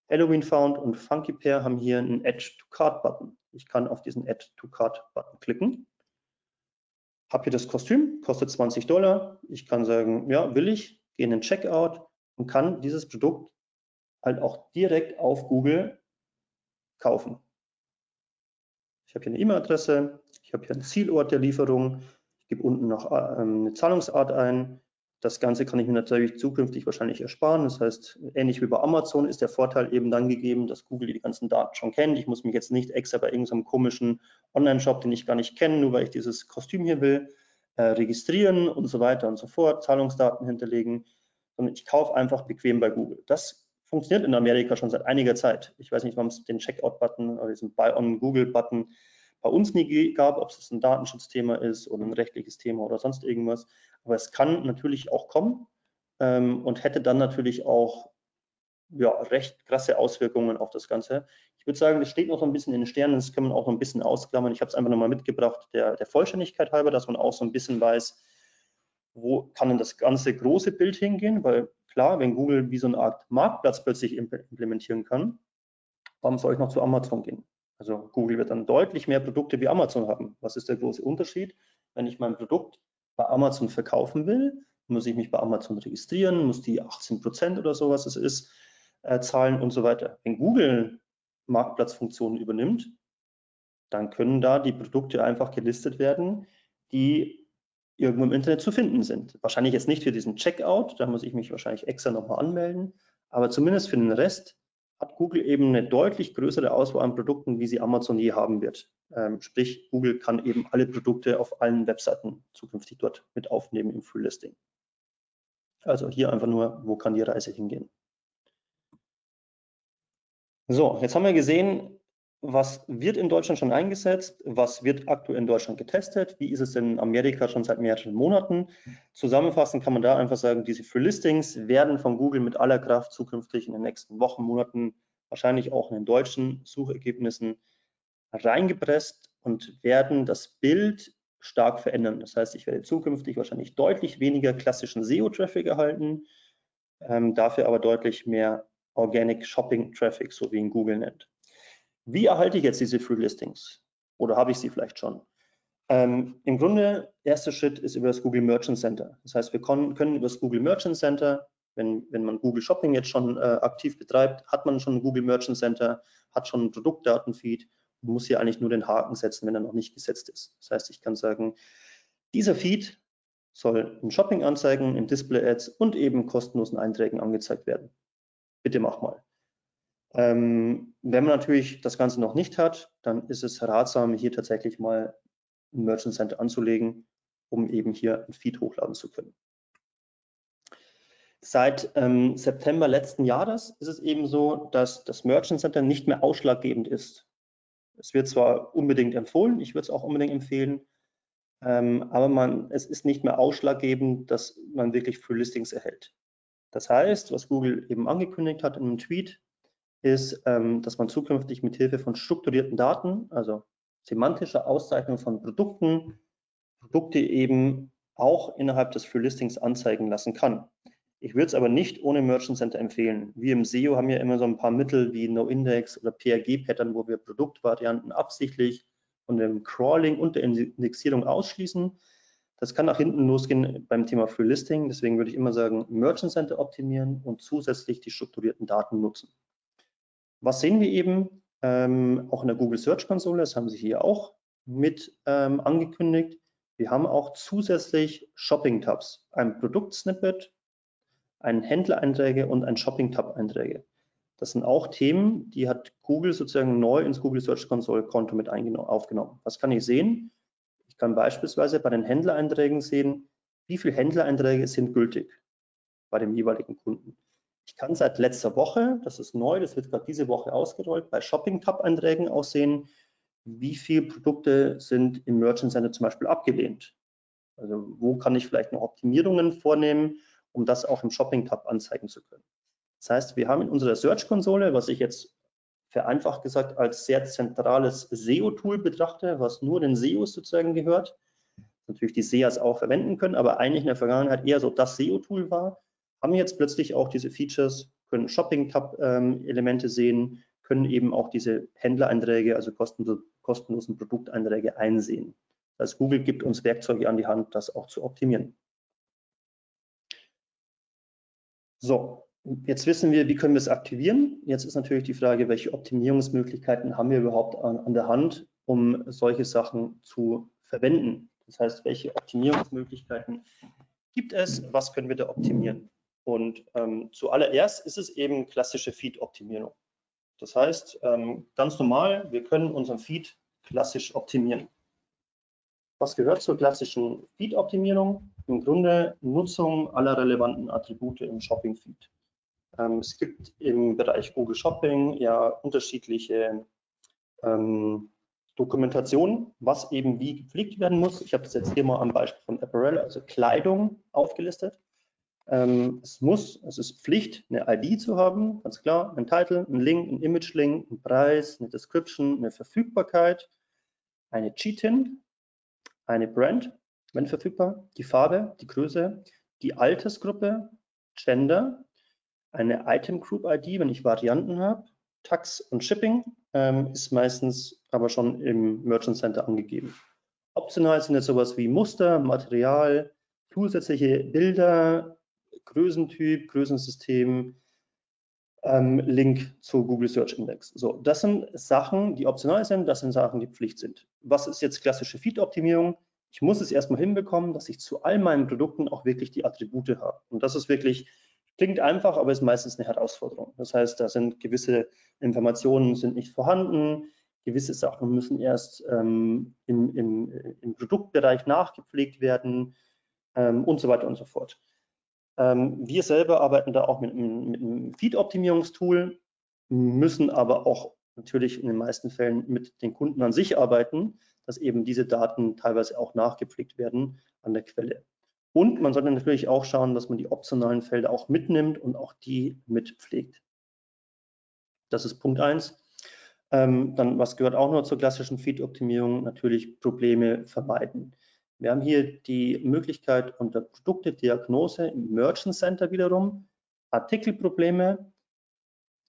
Halloween Found und Funky Pair haben hier einen Add to Card Button. Ich kann auf diesen Add to Card Button klicken habe hier das Kostüm, kostet 20 Dollar. Ich kann sagen, ja, will ich, gehe in den Checkout und kann dieses Produkt halt auch direkt auf Google kaufen. Ich habe hier eine E-Mail-Adresse, ich habe hier einen Zielort der Lieferung, ich gebe unten noch äh, eine Zahlungsart ein, das Ganze kann ich mir natürlich zukünftig wahrscheinlich ersparen. Das heißt, ähnlich wie bei Amazon ist der Vorteil eben dann gegeben, dass Google die ganzen Daten schon kennt. Ich muss mich jetzt nicht extra bei irgendeinem komischen Online-Shop, den ich gar nicht kenne, nur weil ich dieses Kostüm hier will, äh, registrieren und so weiter und so fort, Zahlungsdaten hinterlegen, sondern ich kaufe einfach bequem bei Google. Das funktioniert in Amerika schon seit einiger Zeit. Ich weiß nicht, warum es den Checkout-Button oder diesen Buy on Google-Button bei uns nie gab, ob es ein Datenschutzthema ist oder ein rechtliches Thema oder sonst irgendwas. Aber es kann natürlich auch kommen ähm, und hätte dann natürlich auch ja, recht krasse Auswirkungen auf das Ganze. Ich würde sagen, das steht noch so ein bisschen in den Sternen, das kann man auch noch ein bisschen ausklammern. Ich habe es einfach nochmal mitgebracht, der, der Vollständigkeit halber, dass man auch so ein bisschen weiß, wo kann denn das ganze große Bild hingehen, weil klar, wenn Google wie so eine Art Marktplatz plötzlich implementieren kann, warum soll ich noch zu Amazon gehen? Also Google wird dann deutlich mehr Produkte wie Amazon haben. Was ist der große Unterschied? Wenn ich mein Produkt bei Amazon verkaufen will, muss ich mich bei Amazon registrieren, muss die 18 Prozent oder sowas es ist, äh, zahlen und so weiter. Wenn Google Marktplatzfunktionen übernimmt, dann können da die Produkte einfach gelistet werden, die irgendwo im Internet zu finden sind. Wahrscheinlich jetzt nicht für diesen Checkout, da muss ich mich wahrscheinlich extra nochmal anmelden, Aber zumindest für den Rest hat Google eben eine deutlich größere Auswahl an Produkten, wie sie Amazon je haben wird. Ähm, sprich, Google kann eben alle Produkte auf allen Webseiten zukünftig dort mit aufnehmen im Free Listing. Also hier einfach nur, wo kann die Reise hingehen. So, jetzt haben wir gesehen, was wird in Deutschland schon eingesetzt, was wird aktuell in Deutschland getestet, wie ist es in Amerika schon seit mehreren Monaten. Zusammenfassend kann man da einfach sagen, diese Free Listings werden von Google mit aller Kraft zukünftig in den nächsten Wochen, Monaten, wahrscheinlich auch in den deutschen Suchergebnissen reingepresst und werden das Bild stark verändern. Das heißt, ich werde zukünftig wahrscheinlich deutlich weniger klassischen SEO-Traffic erhalten, ähm, dafür aber deutlich mehr Organic Shopping Traffic, so wie ihn Google nennt. Wie erhalte ich jetzt diese Free Listings? Oder habe ich sie vielleicht schon? Ähm, Im Grunde, erster Schritt ist über das Google Merchant Center. Das heißt, wir können, können über das Google Merchant Center, wenn, wenn man Google Shopping jetzt schon äh, aktiv betreibt, hat man schon ein Google Merchant Center, hat schon einen Produktdatenfeed und muss hier eigentlich nur den Haken setzen, wenn er noch nicht gesetzt ist. Das heißt, ich kann sagen, dieser Feed soll in Shopping-Anzeigen, in Display-Ads und eben kostenlosen Einträgen angezeigt werden. Bitte mach mal. Ähm, wenn man natürlich das Ganze noch nicht hat, dann ist es ratsam, hier tatsächlich mal ein Merchant Center anzulegen, um eben hier ein Feed hochladen zu können. Seit ähm, September letzten Jahres ist es eben so, dass das Merchant Center nicht mehr ausschlaggebend ist. Es wird zwar unbedingt empfohlen, ich würde es auch unbedingt empfehlen, ähm, aber man, es ist nicht mehr ausschlaggebend, dass man wirklich Free Listings erhält. Das heißt, was Google eben angekündigt hat in einem Tweet, ist, ähm, dass man zukünftig mit Hilfe von strukturierten Daten, also semantischer Auszeichnung von Produkten, Produkte eben auch innerhalb des Free Listings anzeigen lassen kann. Ich würde es aber nicht ohne Merchant Center empfehlen. Wir im SEO haben ja immer so ein paar Mittel wie NoIndex oder PRG-Pattern, wo wir Produktvarianten absichtlich von dem Crawling und der Indexierung ausschließen. Das kann nach hinten losgehen beim Thema Free Listing. Deswegen würde ich immer sagen, Merchant Center optimieren und zusätzlich die strukturierten Daten nutzen. Was sehen wir eben? Ähm, auch in der Google Search Konsole, das haben Sie hier auch mit ähm, angekündigt. Wir haben auch zusätzlich Shopping-Tabs, ein Produktsnippet, ein Händlereinträge und ein Shopping-Tab-Einträge. Das sind auch Themen, die hat Google sozusagen neu ins Google Search Console Konto mit aufgenommen. Was kann ich sehen? Ich kann beispielsweise bei den Händlereinträgen sehen, wie viele Händlereinträge sind gültig bei dem jeweiligen Kunden. Ich kann seit letzter Woche, das ist neu, das wird gerade diese Woche ausgerollt, bei Shopping-Tab-Einträgen auch sehen, wie viele Produkte sind im Merchant Center zum Beispiel abgelehnt. Also wo kann ich vielleicht noch Optimierungen vornehmen, um das auch im Shopping-Tab anzeigen zu können. Das heißt, wir haben in unserer Search-Konsole, was ich jetzt vereinfacht gesagt als sehr zentrales SEO-Tool betrachte, was nur den SEOs sozusagen gehört, natürlich die SEAs auch verwenden können, aber eigentlich in der Vergangenheit eher so das SEO-Tool war, haben jetzt plötzlich auch diese Features, können Shopping-Tab-Elemente sehen, können eben auch diese Händlereinträge, also kostenlosen Produkteinträge einsehen. Das heißt, Google gibt uns Werkzeuge an die Hand, das auch zu optimieren. So, jetzt wissen wir, wie können wir es aktivieren. Jetzt ist natürlich die Frage, welche Optimierungsmöglichkeiten haben wir überhaupt an, an der Hand, um solche Sachen zu verwenden. Das heißt, welche Optimierungsmöglichkeiten gibt es, was können wir da optimieren? Und ähm, zuallererst ist es eben klassische Feed-Optimierung. Das heißt, ähm, ganz normal, wir können unseren Feed klassisch optimieren. Was gehört zur klassischen Feed-Optimierung? Im Grunde Nutzung aller relevanten Attribute im Shopping-Feed. Ähm, es gibt im Bereich Google Shopping ja unterschiedliche ähm, Dokumentationen, was eben wie gepflegt werden muss. Ich habe das jetzt hier mal am Beispiel von Apparel, also Kleidung, aufgelistet. Ähm, es muss, es ist Pflicht, eine ID zu haben, ganz klar, ein Titel, ein Link, ein Image-Link, ein Preis, eine Description, eine Verfügbarkeit, eine Cheat-In, eine Brand, wenn verfügbar, die Farbe, die Größe, die Altersgruppe, Gender, eine Item Group ID, wenn ich Varianten habe, Tax und Shipping ähm, ist meistens aber schon im Merchant Center angegeben. Optional sind jetzt sowas wie Muster, Material, zusätzliche Bilder, Größentyp, Größensystem, ähm, Link zu Google Search Index. So, das sind Sachen, die optional sind, das sind Sachen, die Pflicht sind. Was ist jetzt klassische Feed-Optimierung? Ich muss es erstmal hinbekommen, dass ich zu all meinen Produkten auch wirklich die Attribute habe. Und das ist wirklich Klingt einfach, aber ist meistens eine Herausforderung. Das heißt, da sind gewisse Informationen sind nicht vorhanden, gewisse Sachen müssen erst ähm, im, im, im, Produktbereich nachgepflegt werden ähm, und so weiter und so fort. Ähm, wir selber arbeiten da auch mit, mit einem Feed-Optimierungstool, müssen aber auch natürlich in den meisten Fällen mit den Kunden an sich arbeiten, dass eben diese Daten teilweise auch nachgepflegt werden an der Quelle. Und man sollte natürlich auch schauen, dass man die optionalen Felder auch mitnimmt und auch die mitpflegt. Das ist Punkt 1. Ähm, dann, was gehört auch noch zur klassischen Feed-Optimierung? Natürlich Probleme vermeiden. Wir haben hier die Möglichkeit unter Produkte, Diagnose Merchant Center wiederum Artikelprobleme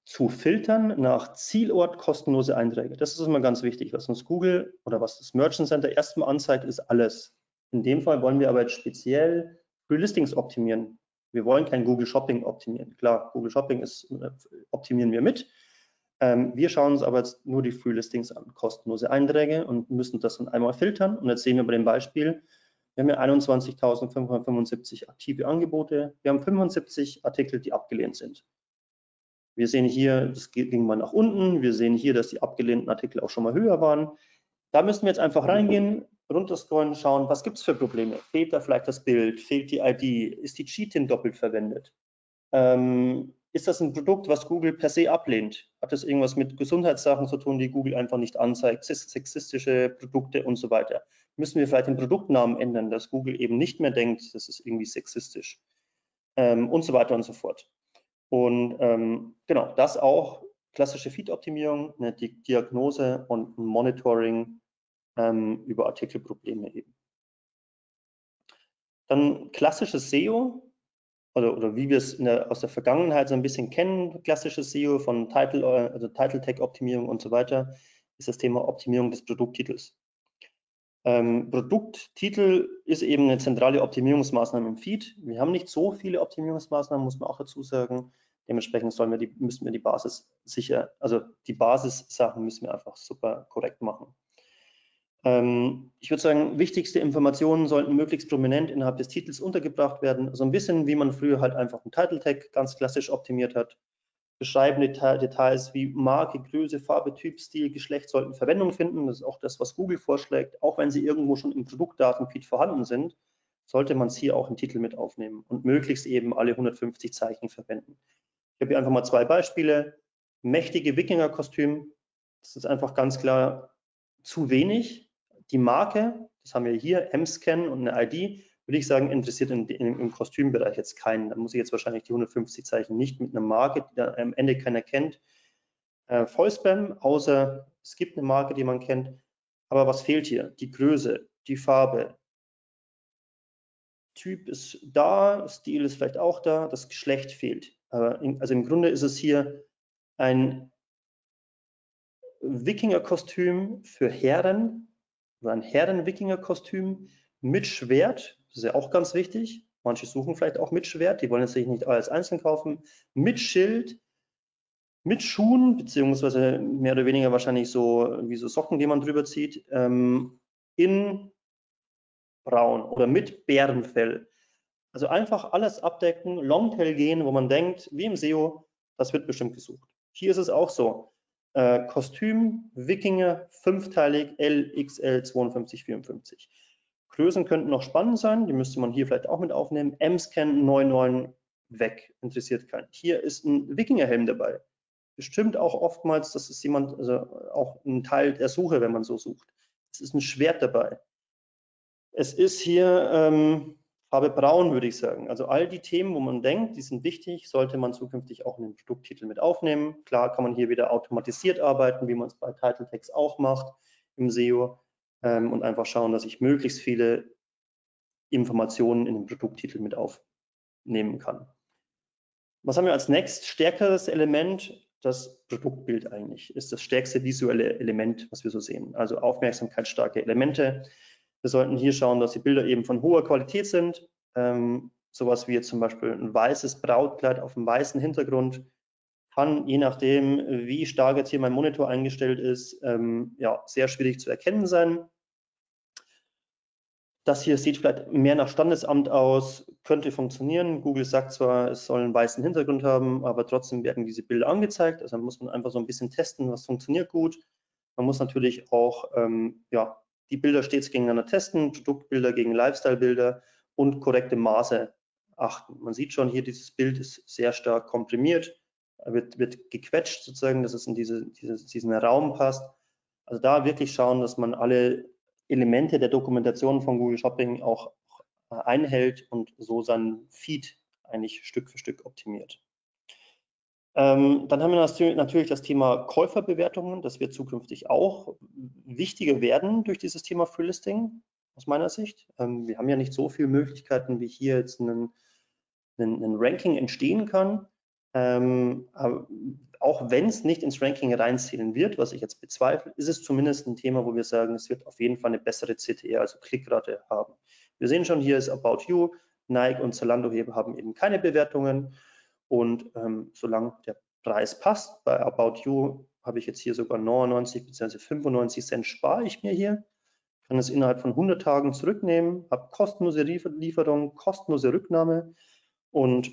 zu filtern nach Zielort kostenlose Einträge. Das ist immer ganz wichtig. Was uns Google oder was das Merchant Center erstmal anzeigt, ist alles. In dem Fall wollen wir aber jetzt speziell Free Listings optimieren. Wir wollen kein Google Shopping optimieren. Klar, Google Shopping ist, äh, optimieren wir mit. Ähm, wir schauen uns aber jetzt nur die Free Listings an, kostenlose Einträge und müssen das dann einmal filtern. Und jetzt sehen wir bei dem Beispiel, wir haben ja 21.575 aktive Angebote. Wir haben 75 Artikel, die abgelehnt sind. Wir sehen hier, das ging mal nach unten. Wir sehen hier, dass die abgelehnten Artikel auch schon mal höher waren. Da müssen wir jetzt einfach reingehen, runterscrollen, schauen, was gibt es für Probleme? Fehlt da vielleicht das Bild? Fehlt die ID? Ist die Cheat-In doppelt verwendet? Ähm, ist das ein Produkt, was Google per se ablehnt? Hat das irgendwas mit Gesundheitssachen zu tun, die Google einfach nicht anzeigt? Sexistische Produkte und so weiter? Müssen wir vielleicht den Produktnamen ändern, dass Google eben nicht mehr denkt, das ist irgendwie sexistisch? Ähm, und so weiter und so fort. Und ähm, genau, das auch klassische Feed-Optimierung, eine Diagnose und ein Monitoring ähm, über Artikelprobleme eben. Dann klassisches SEO, oder, oder wie wir es aus der Vergangenheit so ein bisschen kennen, klassisches SEO von Title, also Title Tag Optimierung und so weiter, ist das Thema Optimierung des Produkttitels. Ähm, Produkttitel ist eben eine zentrale Optimierungsmaßnahme im Feed. Wir haben nicht so viele Optimierungsmaßnahmen, muss man auch dazu sagen. Dementsprechend wir die, müssen wir die Basis sicher, also die Basissachen müssen wir einfach super korrekt machen. Ähm, ich würde sagen, wichtigste Informationen sollten möglichst prominent innerhalb des Titels untergebracht werden. So ein bisschen, wie man früher halt einfach einen Title Tag ganz klassisch optimiert hat. Beschreibende Details wie Marke, Größe, Farbe, Typ, Stil, Geschlecht sollten Verwendung finden. Das ist auch das, was Google vorschlägt. Auch wenn sie irgendwo schon im Produktdatenfeed vorhanden sind, sollte man es hier auch im Titel mit aufnehmen und möglichst eben alle 150 Zeichen verwenden. Ich habe hier einfach mal zwei Beispiele. Mächtige Wikinger-Kostüm. Das ist einfach ganz klar zu wenig. Die Marke, das haben wir hier, M-Scan und eine ID, würde ich sagen, interessiert in, in, im Kostümbereich jetzt keinen. Da muss ich jetzt wahrscheinlich die 150 Zeichen nicht mit einer Marke, die da am Ende keiner kennt, äh, Vollspam, außer es gibt eine Marke, die man kennt. Aber was fehlt hier? Die Größe, die Farbe. Typ ist da, Stil ist vielleicht auch da, das Geschlecht fehlt. Also im Grunde ist es hier ein Wikinger-Kostüm für Herren oder ein Herren-Wikinger-Kostüm mit Schwert, das ist ja auch ganz wichtig. Manche suchen vielleicht auch mit Schwert, die wollen es sich nicht alles einzeln kaufen, mit Schild, mit Schuhen, beziehungsweise mehr oder weniger wahrscheinlich so wie so Socken, die man drüber zieht, ähm, in braun oder mit Bärenfell. Also einfach alles abdecken, Longtail gehen, wo man denkt, wie im SEO, das wird bestimmt gesucht. Hier ist es auch so. Äh, Kostüm, Wikinger, fünfteilig, LXL 5254. Größen könnten noch spannend sein, die müsste man hier vielleicht auch mit aufnehmen. M-Scan 99 weg, interessiert keinen. Hier ist ein Wikingerhelm dabei. Bestimmt auch oftmals, das ist jemand, also auch ein Teil der Suche, wenn man so sucht. Es ist ein Schwert dabei. Es ist hier ähm, Farbe braun, würde ich sagen. Also all die Themen, wo man denkt, die sind wichtig, sollte man zukünftig auch in den Produkttitel mit aufnehmen. Klar kann man hier wieder automatisiert arbeiten, wie man es bei Title Text auch macht im SEO ähm, und einfach schauen, dass ich möglichst viele Informationen in den Produkttitel mit aufnehmen kann. Was haben wir als nächst stärkeres Element? Das Produktbild eigentlich ist das stärkste visuelle Element, was wir so sehen. Also aufmerksamkeitsstarke Elemente. Wir sollten hier schauen, dass die Bilder eben von hoher Qualität sind. Ähm, sowas wie zum Beispiel ein weißes Brautkleid auf einem weißen Hintergrund kann, je nachdem, wie stark jetzt hier mein Monitor eingestellt ist, ähm, ja, sehr schwierig zu erkennen sein. das hier sieht vielleicht mehr nach Standesamt aus, könnte funktionieren. Google sagt zwar, es soll einen weißen Hintergrund haben, aber trotzdem werden diese Bilder angezeigt. Also muss man einfach so ein bisschen testen, was funktioniert gut. Man muss natürlich auch ähm, ja, die Bilder stets gegeneinander testen, Produktbilder gegen Lifestyle-Bilder und korrekte Maße achten. Man sieht schon hier, dieses Bild ist sehr stark komprimiert, wird, wird gequetscht sozusagen, dass es in diese, diese, diesen Raum passt. Also da wirklich schauen, dass man alle Elemente der Dokumentation von Google Shopping auch einhält und so seinen Feed eigentlich Stück für Stück optimiert. Ähm, dann haben wir natürlich das Thema Käuferbewertungen. Das wird zukünftig auch wichtiger werden durch dieses Thema Freelisting aus meiner Sicht. Ähm, wir haben ja nicht so viele Möglichkeiten, wie hier jetzt ein, Ranking entstehen kann. Ähm, auch wenn es nicht ins Ranking reinzählen wird, was ich jetzt bezweifle, ist es zumindest ein Thema, wo wir sagen, es wird auf jeden Fall eine bessere CTR, also Klickrate haben. Wir sehen schon, hier ist About You, Nike und Zalando haben eben keine Bewertungen. Und ähm, solange der Preis passt, bei About You habe ich jetzt hier sogar 99 bzw. 95 Cent spare ich mir hier, kann es innerhalb von 100 Tagen zurücknehmen, habe kostenlose Lieferung, kostenlose Rücknahme und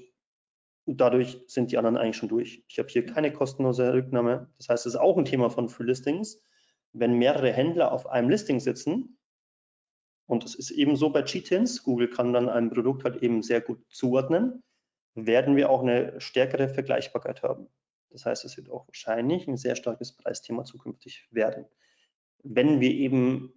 dadurch sind die anderen eigentlich schon durch. Ich habe hier keine kostenlose Rücknahme. Das heißt, es ist auch ein Thema von Free Listings. Wenn mehrere Händler auf einem Listing sitzen, und das ist eben so bei Cheat-Ins, Google kann dann ein Produkt halt eben sehr gut zuordnen, werden wir auch eine stärkere Vergleichbarkeit haben. Das heißt, es wird auch wahrscheinlich ein sehr starkes Preisthema zukünftig werden. Wenn wir eben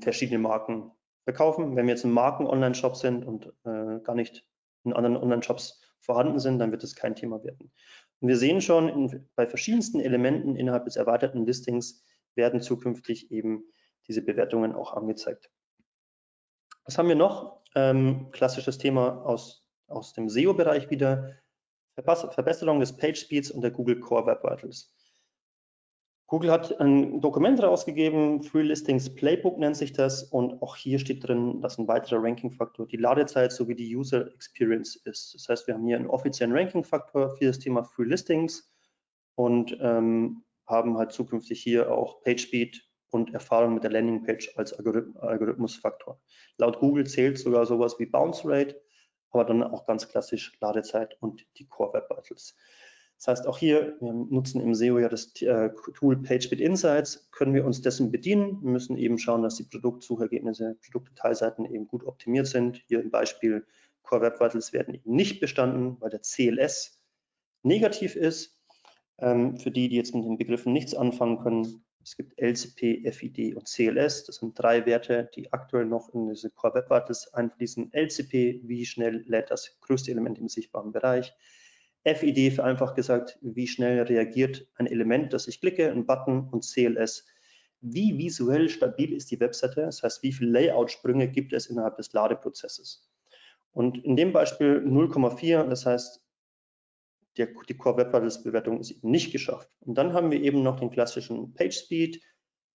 verschiedene Marken verkaufen, wenn wir jetzt ein Marken-Online-Shop sind und äh, gar nicht in anderen Online-Shops vorhanden sind, dann wird es kein Thema werden. Und wir sehen schon, in, bei verschiedensten Elementen innerhalb des erweiterten Listings werden zukünftig eben diese Bewertungen auch angezeigt. Was haben wir noch? Ähm, klassisches Thema aus aus dem SEO-Bereich wieder Verbesserung des Page Speeds und der Google Core Web Vitals. Google hat ein Dokument rausgegeben, Free Listings Playbook nennt sich das und auch hier steht drin, dass ein weiterer Ranking-Faktor die Ladezeit sowie die User Experience ist. Das heißt, wir haben hier einen offiziellen Ranking-Faktor für das Thema Free Listings und ähm, haben halt zukünftig hier auch Page Speed und Erfahrung mit der Landingpage als Algorithmusfaktor. Laut Google zählt sogar sowas wie Bounce Rate aber dann auch ganz klassisch Ladezeit und die Core Web Vitals. Das heißt, auch hier, wir nutzen im SEO ja das äh, Tool PageSpeed Insights, können wir uns dessen bedienen. Wir müssen eben schauen, dass die Produktsuchergebnisse, Produktdetailseiten eben gut optimiert sind. Hier im Beispiel Core Web Vitals werden eben nicht bestanden, weil der CLS negativ ist. Ähm, für die, die jetzt mit den Begriffen nichts anfangen können, es gibt LCP, FID und CLS. Das sind drei Werte, die aktuell noch in diese Core Web Vitals einfließen. LCP, wie schnell lädt das größte Element im sichtbaren Bereich. FID, vereinfacht gesagt, wie schnell reagiert ein Element, das ich klicke, ein Button und CLS, wie visuell stabil ist die Webseite, das heißt, wie viele Layout-Sprünge gibt es innerhalb des Ladeprozesses. Und in dem Beispiel 0,4, das heißt, der, die Core Web Vitals Bewertung ist eben nicht geschafft. Und dann haben wir eben noch den klassischen Page Speed,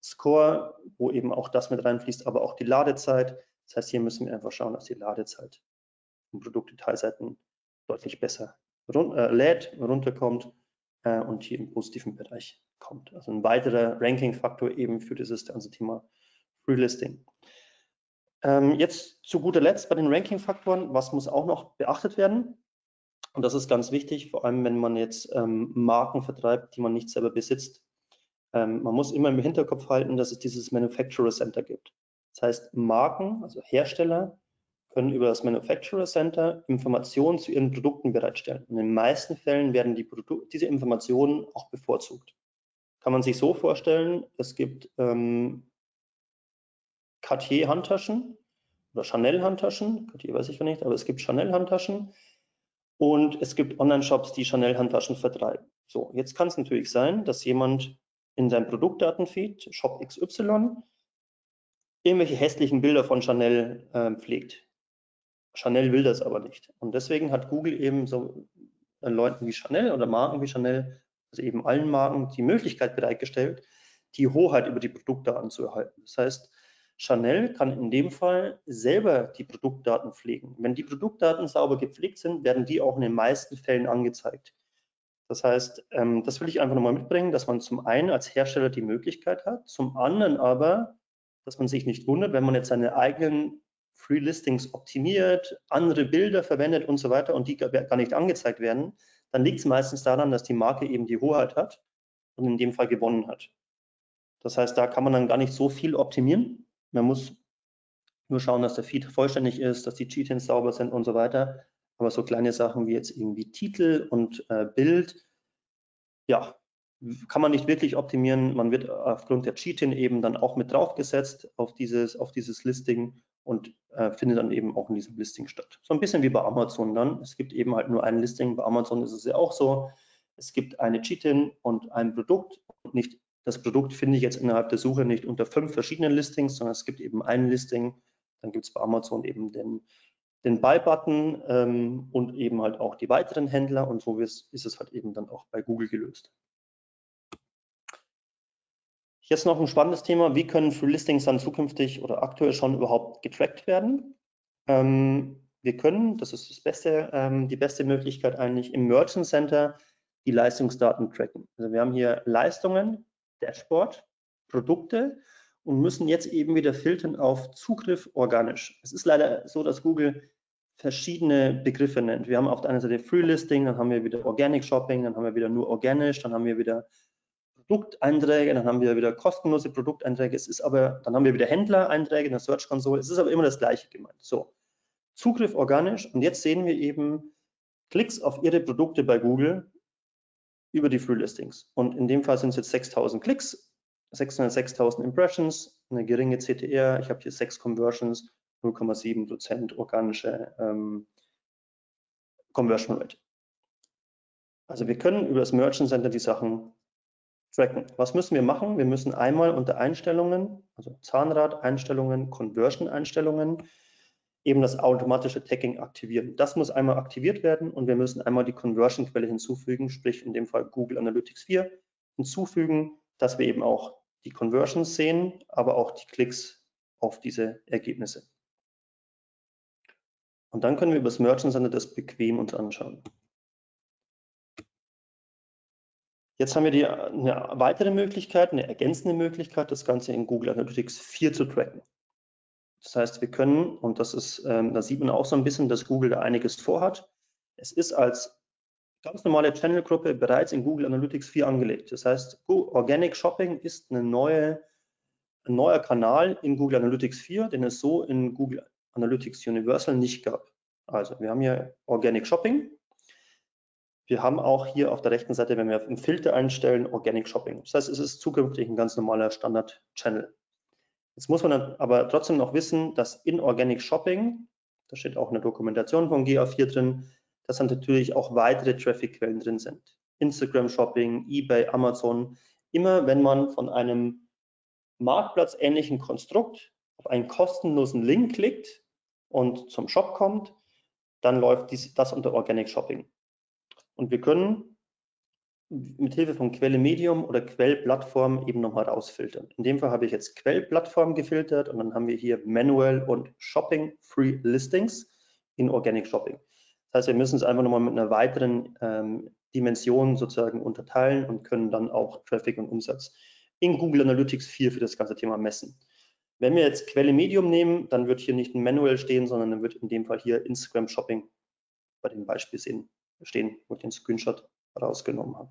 Score, wo eben auch das mit reinfließt, aber auch die Ladezeit. Das heißt, hier müssen wir einfach schauen, dass die Ladezeit von Produktdetailseiten deutlich besser run äh, lädt, runterkommt äh, und hier im positiven Bereich kommt. Also ein weiterer Ranking-Faktor eben für dieses ganze Thema Free Listing. Ähm, jetzt zu guter Letzt bei den Ranking-Faktoren, was muss auch noch beachtet werden? Und das ist ganz wichtig, vor allem wenn man jetzt ähm, Marken vertreibt, die man nicht selber besitzt. Ähm, man muss immer im Hinterkopf halten, dass es dieses Manufacturer Center gibt. Das heißt, Marken, also Hersteller, können über das Manufacturer Center Informationen zu ihren Produkten bereitstellen. Und in den meisten Fällen werden die diese Informationen auch bevorzugt. Kann man sich so vorstellen, es gibt ähm, Cartier-Handtaschen oder Chanel-Handtaschen, Cartier weiß ich gar nicht, aber es gibt Chanel-Handtaschen, und es gibt Online-Shops, die Chanel-Handtaschen vertreiben. So, jetzt kann es natürlich sein, dass jemand in seinem Produktdatenfeed, Shop XY, irgendwelche hässlichen Bilder von Chanel äh, pflegt. Chanel will das aber nicht. Und deswegen hat Google eben so äh, Leuten wie Chanel oder Marken wie Chanel, also eben allen Marken, die Möglichkeit bereitgestellt, die Hoheit über die Produktdaten zu erhalten. Das heißt, Chanel kann in dem Fall selber die Produktdaten pflegen. Wenn die Produktdaten sauber gepflegt sind, werden die auch in den meisten Fällen angezeigt. Das heißt, ähm, das will ich einfach nochmal mitbringen, dass man zum einen als Hersteller die Möglichkeit hat, zum anderen aber, dass man sich nicht wundert, wenn man jetzt seine eigenen Free Listings optimiert, andere Bilder verwendet und so weiter und die gar nicht angezeigt werden, dann liegt es meistens daran, dass die Marke eben die Hoheit hat und in dem Fall gewonnen hat. Das heißt, da kann man dann gar nicht so viel optimieren. Man muss nur schauen, dass der Feed vollständig ist, dass die Cheat-ins sauber sind und so weiter. Aber so kleine Sachen wie jetzt irgendwie Titel und äh, Bild, ja, kann man nicht wirklich optimieren. Man wird aufgrund der Cheat-in eben dann auch mit draufgesetzt auf dieses, auf dieses Listing und äh, findet dann eben auch in diesem Listing statt. So ein bisschen wie bei Amazon dann. Es gibt eben halt nur ein Listing. Bei Amazon ist es ja auch so. Es gibt eine Cheat-in und ein Produkt und nicht das Produkt finde ich jetzt innerhalb der Suche nicht unter fünf verschiedenen Listings, sondern es gibt eben ein Listing. Dann gibt es bei Amazon eben den, den Buy-Button ähm, und eben halt auch die weiteren Händler und so ist, es halt eben dann auch bei Google gelöst. Jetzt noch ein spannendes Thema, wie können Free Listings dann zukünftig oder aktuell schon überhaupt getrackt werden? Ähm, wir können, das ist das beste, ähm, die beste Möglichkeit eigentlich, im Merchant Center die Leistungsdaten tracken. Also wir haben hier Leistungen, Dashboard, Produkte und müssen jetzt eben wieder filtern auf Zugriff organisch. Es ist leider so, dass Google verschiedene Begriffe nennt. Wir haben auf der einen Seite Free Listing, dann haben wir wieder Organic Shopping, dann haben wir wieder nur organisch, dann haben wir wieder Produkteinträge, dann haben wir wieder kostenlose Produkteinträge. Es ist aber, dann haben wir wieder Händlereinträge in der Search Console. Es ist aber immer das Gleiche gemeint. So, Zugriff organisch und jetzt sehen wir eben Klicks auf Ihre Produkte bei Google über die Free Listings. Und in dem Fall sind es jetzt 6000 Klicks, 606.000 Impressions, eine geringe CTR. Ich habe hier 6 Conversions, 0,7% organische ähm, Conversion Rate. Also wir können über das Merchant Center die Sachen tracken. Was müssen wir machen? Wir müssen einmal unter Einstellungen, also Zahnrad-Einstellungen, Conversion-Einstellungen, eben das automatische Tagging aktivieren. Das muss einmal aktiviert werden und wir müssen einmal die Conversion-Quelle hinzufügen, sprich in dem Fall Google Analytics 4 hinzufügen, dass wir eben auch die Conversions sehen, aber auch die Klicks auf diese Ergebnisse. Und dann können wir über das Merchant Center das bequem uns anschauen. Jetzt haben wir die, eine weitere Möglichkeit, eine ergänzende Möglichkeit, das Ganze in Google Analytics 4 zu tracken. Das heißt, wir können, und das ist, ähm, da sieht man auch so ein bisschen, dass Google da einiges vorhat. Es ist als ganz normale Channel-Gruppe bereits in Google Analytics 4 angelegt. Das heißt, Organic Shopping ist eine neue, ein neuer Kanal in Google Analytics 4, den es so in Google Analytics Universal nicht gab. Also wir haben hier Organic Shopping. Wir haben auch hier auf der rechten Seite, wenn wir im Filter einstellen, Organic Shopping. Das heißt, es ist zukünftig ein ganz normaler Standard-Channel. Jetzt muss man aber trotzdem noch wissen, dass in Organic Shopping, da steht auch eine Dokumentation von GA4 drin, dass dann natürlich auch weitere Traffic-Quellen drin sind. Instagram Shopping, eBay, Amazon. Immer wenn man von einem marktplatzähnlichen Konstrukt auf einen kostenlosen Link klickt und zum Shop kommt, dann läuft dies, das unter Organic Shopping. Und wir können mit Hilfe von Quelle Medium oder Quellplattform eben nochmal rausfiltern. In dem Fall habe ich jetzt Quellplattform gefiltert und dann haben wir hier Manual und Shopping Free Listings in Organic Shopping. Das heißt, wir müssen es einfach nochmal mit einer weiteren ähm, Dimension sozusagen unterteilen und können dann auch Traffic und Umsatz in Google Analytics 4 für das ganze Thema messen. Wenn wir jetzt Quelle Medium nehmen, dann wird hier nicht ein Manual stehen, sondern dann wird in dem Fall hier Instagram Shopping bei dem Beispiel sehen, stehen, wo ich den Screenshot rausgenommen habe.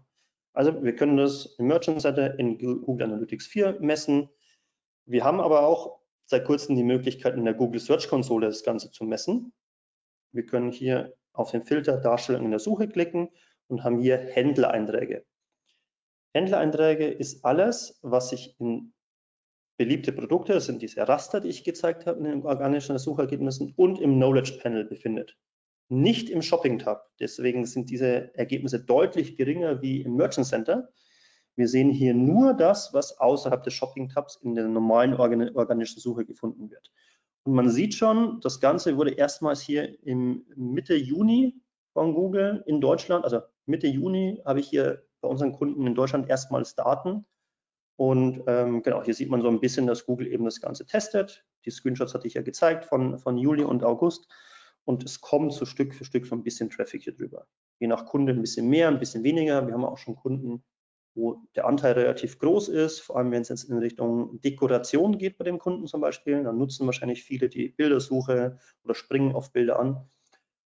Also wir können das im Merchant Center in Google Analytics 4 messen. Wir haben aber auch seit kurzem die Möglichkeit in der Google Search Konsole das Ganze zu messen. Wir können hier auf den Filter Darstellung in der Suche klicken und haben hier Händlereinträge. Händlereinträge ist alles, was sich in beliebte Produkte, das sind diese Raster, die ich gezeigt habe in den organischen Suchergebnissen und im Knowledge Panel befindet nicht im Shopping-Tab. Deswegen sind diese Ergebnisse deutlich geringer wie im Merchant Center. Wir sehen hier nur das, was außerhalb des Shopping-Tabs in der normalen organischen Suche gefunden wird. Und man sieht schon, das Ganze wurde erstmals hier im Mitte Juni von Google in Deutschland, also Mitte Juni habe ich hier bei unseren Kunden in Deutschland erstmals Daten. Und ähm, genau, hier sieht man so ein bisschen, dass Google eben das Ganze testet. Die Screenshots hatte ich ja gezeigt von, von Juli und August und es kommt so Stück für Stück so ein bisschen Traffic hier drüber. Je nach Kunde ein bisschen mehr, ein bisschen weniger. Wir haben auch schon Kunden wo der Anteil relativ groß ist, vor allem wenn es jetzt in Richtung Dekoration geht bei dem Kunden zum Beispiel, dann nutzen wahrscheinlich viele die Bildersuche oder springen auf Bilder an.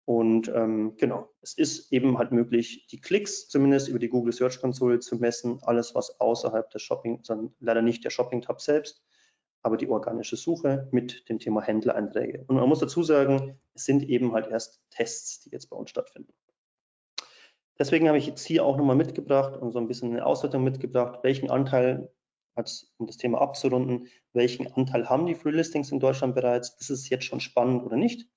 Und ähm, genau, es ist eben halt möglich, die Klicks zumindest über die Google Search Konsole zu messen, alles was außerhalb des Shopping, sondern leider nicht der Shopping-Tab selbst, aber die organische Suche mit dem Thema Händlereinträge. Und man muss dazu sagen, es sind eben halt erst Tests, die jetzt bei uns stattfinden. Deswegen habe ich jetzt hier auch nochmal mitgebracht und so ein bisschen eine Auswertung mitgebracht, welchen Anteil, um das Thema abzurunden, welchen Anteil haben die Free Listings in Deutschland bereits? Ist es jetzt schon spannend oder nicht?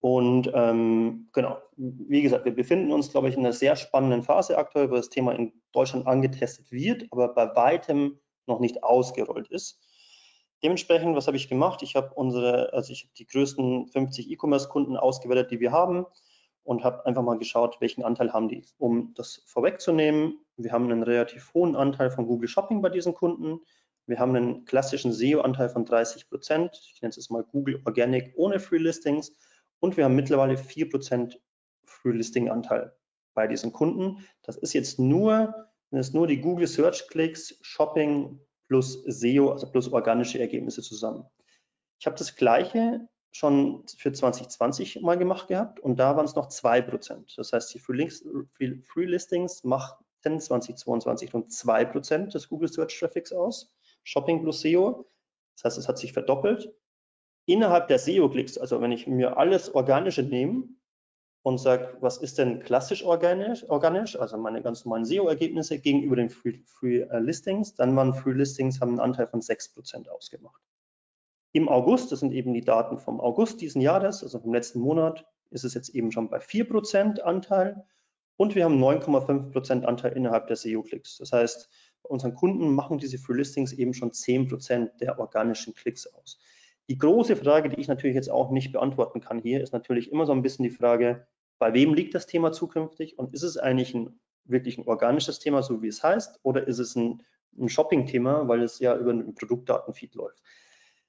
Und ähm, genau, wie gesagt, wir befinden uns, glaube ich, in einer sehr spannenden Phase aktuell, wo das Thema in Deutschland angetestet wird, aber bei weitem noch nicht ausgerollt ist. Dementsprechend, was habe ich gemacht? Ich habe unsere, also ich habe die größten 50 E-Commerce-Kunden ausgewertet, die wir haben und habe einfach mal geschaut, welchen Anteil haben die. Um das vorwegzunehmen, wir haben einen relativ hohen Anteil von Google Shopping bei diesen Kunden. Wir haben einen klassischen SEO-Anteil von 30 Prozent. Ich nenne es jetzt mal Google Organic ohne Free Listings. Und wir haben mittlerweile 4 Prozent Free Listing-Anteil bei diesen Kunden. Das ist jetzt nur, das nur die Google Search Klicks, Shopping plus SEO, also plus organische Ergebnisse zusammen. Ich habe das gleiche schon für 2020 mal gemacht gehabt und da waren es noch 2%. Das heißt, die Free, Listings machten 2022 rund 2% des Google Search Traffics aus, Shopping plus SEO. Das heißt, es hat sich verdoppelt. Innerhalb der SEO-Klicks, also wenn ich mir alles Organische nehme und sage, was ist denn klassisch organisch, organisch also meine ganz normalen SEO-Ergebnisse gegenüber den Free, Free äh, Listings, dann waren Free Listings haben einen Anteil von 6% ausgemacht. Im August, das sind eben die Daten vom August diesen Jahres, also vom letzten Monat, ist es jetzt eben schon bei 4% Anteil und wir haben 9,5% Anteil innerhalb der SEO-Klicks. Das heißt, bei unseren Kunden machen diese Free Listings eben schon 10% der organischen Klicks aus. Die große Frage, die ich natürlich jetzt auch nicht beantworten kann hier, ist natürlich immer so ein bisschen die Frage, bei wem liegt das Thema zukünftig und ist es eigentlich ein wirklich ein organisches Thema, so wie es heißt, oder ist es ein, ein Shopping-Thema, weil es ja über einen Produktdatenfeed läuft?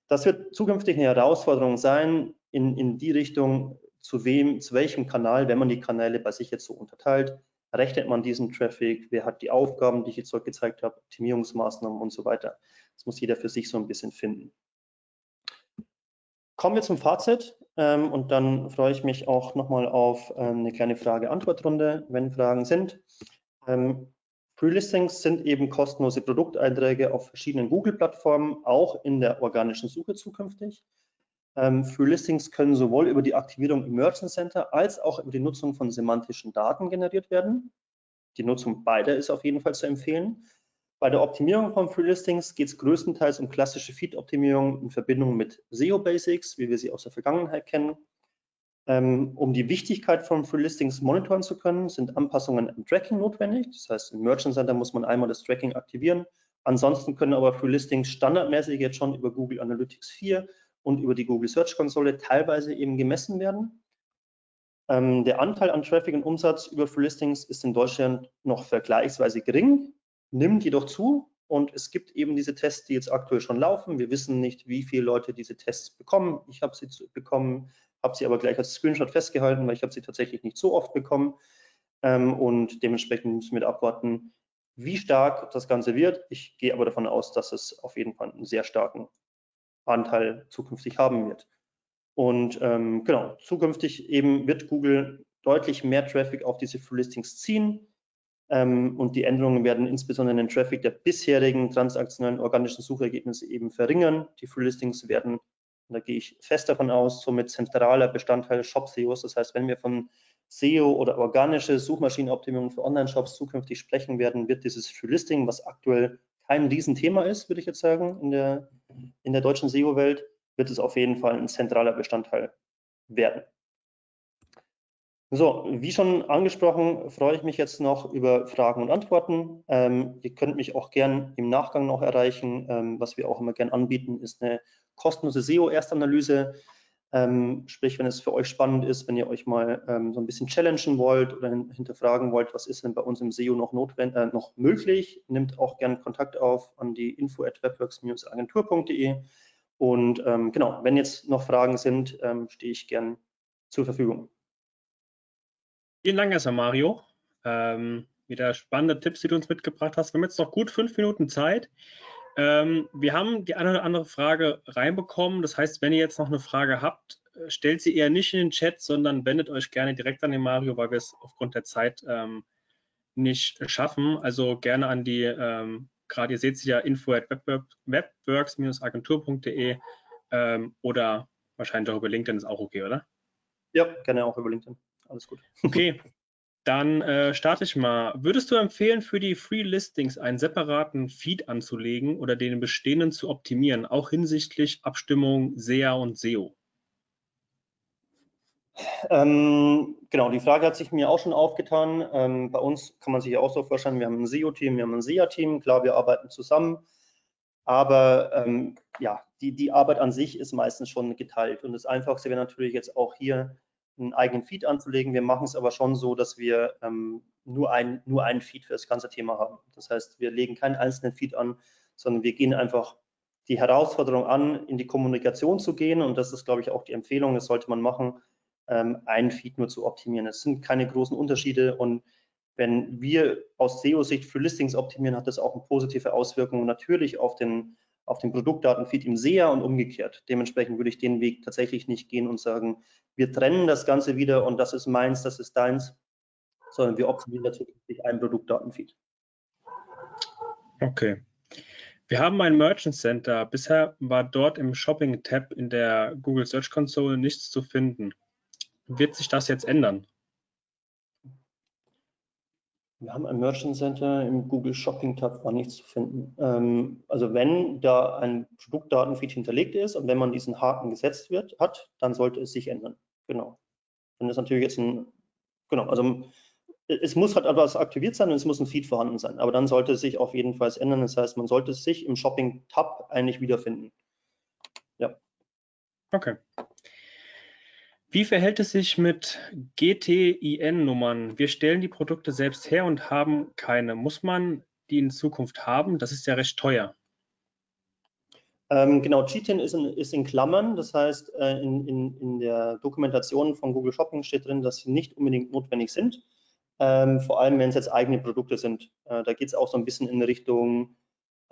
Das wird zukünftig eine Herausforderung sein, in, in die Richtung, zu wem, zu welchem Kanal, wenn man die Kanäle bei sich jetzt so unterteilt, rechnet man diesen Traffic, wer hat die Aufgaben, die ich jetzt dort gezeigt habe, Optimierungsmaßnahmen und so weiter. Das muss jeder für sich so ein bisschen finden. Kommen wir zum Fazit ähm, und dann freue ich mich auch nochmal auf ähm, eine kleine Frage-Antwort-Runde, wenn Fragen sind. Ähm, Pre-Listings sind eben kostenlose Produkteinträge auf verschiedenen Google-Plattformen, auch in der organischen Suche zukünftig. Ähm, Pre-Listings können sowohl über die Aktivierung im Merchant Center als auch über die Nutzung von semantischen Daten generiert werden. Die Nutzung beider ist auf jeden Fall zu empfehlen. Bei der Optimierung von Free-Listings geht es größtenteils um klassische Feed-Optimierung in Verbindung mit SEO-Basics, wie wir sie aus der Vergangenheit kennen. Ähm, um die Wichtigkeit von Free Listings monitoren zu können, sind Anpassungen im Tracking notwendig. Das heißt, im Merchant Center muss man einmal das Tracking aktivieren. Ansonsten können aber Free Listings standardmäßig jetzt schon über Google Analytics 4 und über die Google Search Konsole teilweise eben gemessen werden. Ähm, der Anteil an Traffic und Umsatz über Free Listings ist in Deutschland noch vergleichsweise gering, nimmt jedoch zu und es gibt eben diese Tests, die jetzt aktuell schon laufen. Wir wissen nicht, wie viele Leute diese Tests bekommen. Ich habe sie bekommen habe sie aber gleich als Screenshot festgehalten, weil ich habe sie tatsächlich nicht so oft bekommen. Ähm, und dementsprechend müssen wir abwarten, wie stark das Ganze wird. Ich gehe aber davon aus, dass es auf jeden Fall einen sehr starken Anteil zukünftig haben wird. Und ähm, genau, zukünftig eben wird Google deutlich mehr Traffic auf diese Free Listings ziehen. Ähm, und die Änderungen werden insbesondere den Traffic der bisherigen transaktionellen organischen Suchergebnisse eben verringern. Die Free Listings werden da gehe ich fest davon aus, somit zentraler Bestandteil Shop-SEOs. Das heißt, wenn wir von SEO oder organische Suchmaschinenoptimierung für Online-Shops zukünftig sprechen werden, wird dieses Free Listing, was aktuell kein Riesenthema ist, würde ich jetzt sagen, in der, in der deutschen SEO-Welt, wird es auf jeden Fall ein zentraler Bestandteil werden. So, wie schon angesprochen, freue ich mich jetzt noch über Fragen und Antworten. Ähm, ihr könnt mich auch gern im Nachgang noch erreichen. Ähm, was wir auch immer gern anbieten, ist eine kostenlose SEO-Erstanalyse. Ähm, sprich, wenn es für euch spannend ist, wenn ihr euch mal ähm, so ein bisschen challengen wollt oder hinterfragen wollt, was ist denn bei uns im SEO noch notwendig, äh, noch möglich, nimmt auch gerne Kontakt auf an die info at webworks-agentur.de. Und ähm, genau, wenn jetzt noch Fragen sind, ähm, stehe ich gern zur Verfügung. Vielen Dank erstmal, Mario. Ähm, wieder spannende Tipps, die du uns mitgebracht hast. Wir haben jetzt noch gut fünf Minuten Zeit. Ähm, wir haben die eine oder andere Frage reinbekommen. Das heißt, wenn ihr jetzt noch eine Frage habt, äh, stellt sie eher nicht in den Chat, sondern wendet euch gerne direkt an den Mario, weil wir es aufgrund der Zeit ähm, nicht schaffen. Also gerne an die, ähm, gerade ihr seht sie ja, info at webworks-agentur.de ähm, oder wahrscheinlich auch über LinkedIn ist auch okay, oder? Ja, gerne auch über LinkedIn. Alles gut. Okay, dann äh, starte ich mal. Würdest du empfehlen, für die Free Listings einen separaten Feed anzulegen oder den bestehenden zu optimieren, auch hinsichtlich Abstimmung SEA und SEO? Ähm, genau, die Frage hat sich mir auch schon aufgetan. Ähm, bei uns kann man sich ja auch so vorstellen, wir haben ein SEO-Team, wir haben ein SEA-Team. Klar, wir arbeiten zusammen, aber ähm, ja, die, die Arbeit an sich ist meistens schon geteilt. Und das Einfachste wäre natürlich jetzt auch hier einen eigenen Feed anzulegen. Wir machen es aber schon so, dass wir ähm, nur, ein, nur einen Feed für das ganze Thema haben. Das heißt, wir legen keinen einzelnen Feed an, sondern wir gehen einfach die Herausforderung an, in die Kommunikation zu gehen. Und das ist, glaube ich, auch die Empfehlung, das sollte man machen, ähm, einen Feed nur zu optimieren. Es sind keine großen Unterschiede und wenn wir aus SEO-Sicht für Listings optimieren, hat das auch eine positive Auswirkung natürlich auf den auf den Produktdatenfeed im SEA und umgekehrt. Dementsprechend würde ich den Weg tatsächlich nicht gehen und sagen, wir trennen das Ganze wieder und das ist meins, das ist deins, sondern wir optimieren natürlich einen Produktdatenfeed. Okay. Wir haben ein Merchant Center. Bisher war dort im Shopping-Tab in der Google Search Console nichts zu finden. Wird sich das jetzt ändern? Wir haben ein Merchant Center im Google Shopping Tab war nichts zu finden. Ähm, also wenn da ein Produktdatenfeed hinterlegt ist und wenn man diesen Haken gesetzt wird, hat, dann sollte es sich ändern. Genau. Wenn das natürlich jetzt ein, genau, also es muss halt etwas aktiviert sein und es muss ein Feed vorhanden sein. Aber dann sollte es sich auf jeden Fall ändern. Das heißt, man sollte es sich im Shopping Tab eigentlich wiederfinden. Ja. Okay. Wie verhält es sich mit GTIN-Nummern? Wir stellen die Produkte selbst her und haben keine. Muss man die in Zukunft haben? Das ist ja recht teuer. Ähm, genau, GTIN ist in, ist in, Klammern. Das heißt, äh, in, in, in, der Dokumentation von Google Shopping steht drin, dass sie nicht unbedingt notwendig sind. Ähm, vor allem, wenn es jetzt eigene Produkte sind. Äh, da geht es auch so ein bisschen in Richtung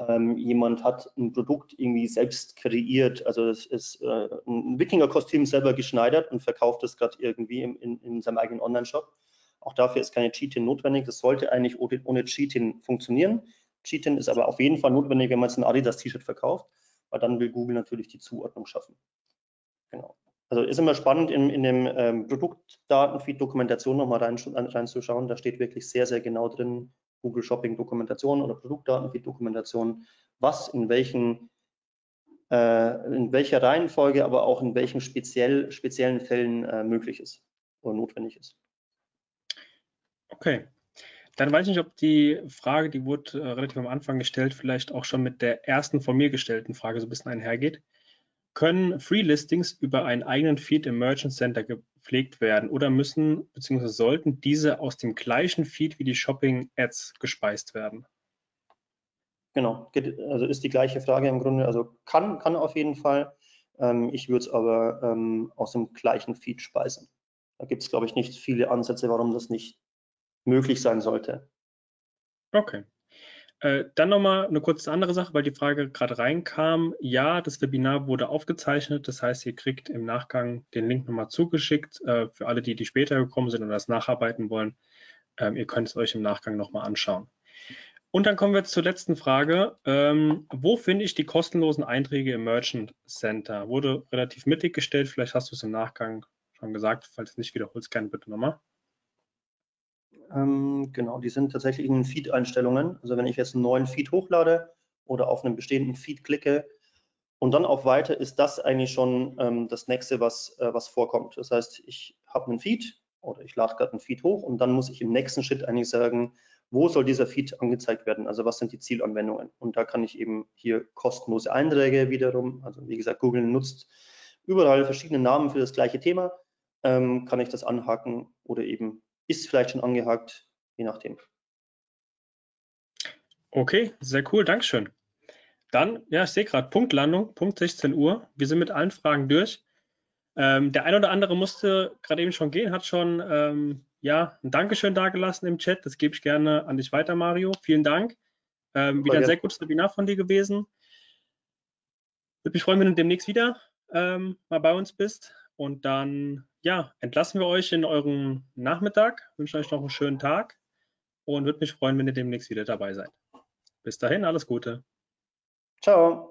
ähm, jemand hat ein Produkt irgendwie selbst kreiert, also es ist äh, ein Wikinger-Kostüm selber geschneidert und verkauft es gerade irgendwie in, in, in, seinem eigenen Online-Shop. Auch dafür ist keine Cheat-In notwendig. Das sollte eigentlich ohne, ohne Cheat-In funktionieren. Cheat-In ist aber auf jeden Fall notwendig, wenn man jetzt ein Adidas-T-Shirt verkauft, weil dann will Google natürlich die Zuordnung schaffen. Genau. Also ist immer spannend, in, in dem ähm, Produktdatenfeed-Dokumentation nochmal rein, reinzuschauen. Da steht wirklich sehr, sehr genau drin, Google Shopping Dokumentation oder Produktdatenfeed Dokumentation, was in welchen äh, in welcher Reihenfolge, aber auch in welchen speziell, speziellen Fällen äh, möglich ist oder notwendig ist. Okay. Dann weiß ich nicht, ob die Frage, die wurde äh, relativ am Anfang gestellt, vielleicht auch schon mit der ersten von mir gestellten Frage so ein bisschen einhergeht. Können Free Listings über einen eigenen Feed im Merchant Center gepflegt werden oder müssen bzw. sollten diese aus dem gleichen Feed wie die Shopping Ads gespeist werden? Genau, also ist die gleiche Frage im Grunde. Also kann, kann auf jeden Fall. Ähm, ich würde es aber ähm, aus dem gleichen Feed speisen. Da gibt es, glaube ich, nicht viele Ansätze, warum das nicht möglich sein sollte. Okay. Äh, dann nochmal eine kurze andere Sache, weil die Frage gerade reinkam. Ja, das Webinar wurde aufgezeichnet. Das heißt, ihr kriegt im Nachgang den Link nochmal zugeschickt äh, für alle, die, die später gekommen sind und das nacharbeiten wollen. Ähm, ihr könnt es euch im Nachgang nochmal anschauen. Und dann kommen wir zur letzten Frage. Ähm, wo finde ich die kostenlosen Einträge im Merchant Center? Wurde relativ mittig gestellt. Vielleicht hast du es im Nachgang schon gesagt. Falls nicht wiederholst, gerne bitte nochmal. Ähm, genau, die sind tatsächlich in den Feed-Einstellungen. Also wenn ich jetzt einen neuen Feed hochlade oder auf einen bestehenden Feed klicke und dann auf Weiter, ist das eigentlich schon ähm, das nächste, was, äh, was vorkommt. Das heißt, ich habe einen Feed oder ich lade gerade einen Feed hoch und dann muss ich im nächsten Schritt eigentlich sagen, wo soll dieser Feed angezeigt werden? Also was sind die Zielanwendungen? Und da kann ich eben hier kostenlose Einträge wiederum, also wie gesagt, Google nutzt überall verschiedene Namen für das gleiche Thema, ähm, kann ich das anhaken oder eben ist vielleicht schon angehakt, je nachdem. Okay, sehr cool, Dankeschön. Dann, ja, ich sehe gerade Punktlandung, Punkt 16 Uhr. Wir sind mit allen Fragen durch. Ähm, der ein oder andere musste gerade eben schon gehen, hat schon ähm, ja, ein Dankeschön dagelassen im Chat. Das gebe ich gerne an dich weiter, Mario. Vielen Dank. Ähm, wieder ein sehr gutes Webinar von dir gewesen. Würde mich freuen, wenn du demnächst wieder ähm, mal bei uns bist. Und dann, ja, entlassen wir euch in euren Nachmittag. Wünsche euch noch einen schönen Tag und würde mich freuen, wenn ihr demnächst wieder dabei seid. Bis dahin, alles Gute. Ciao.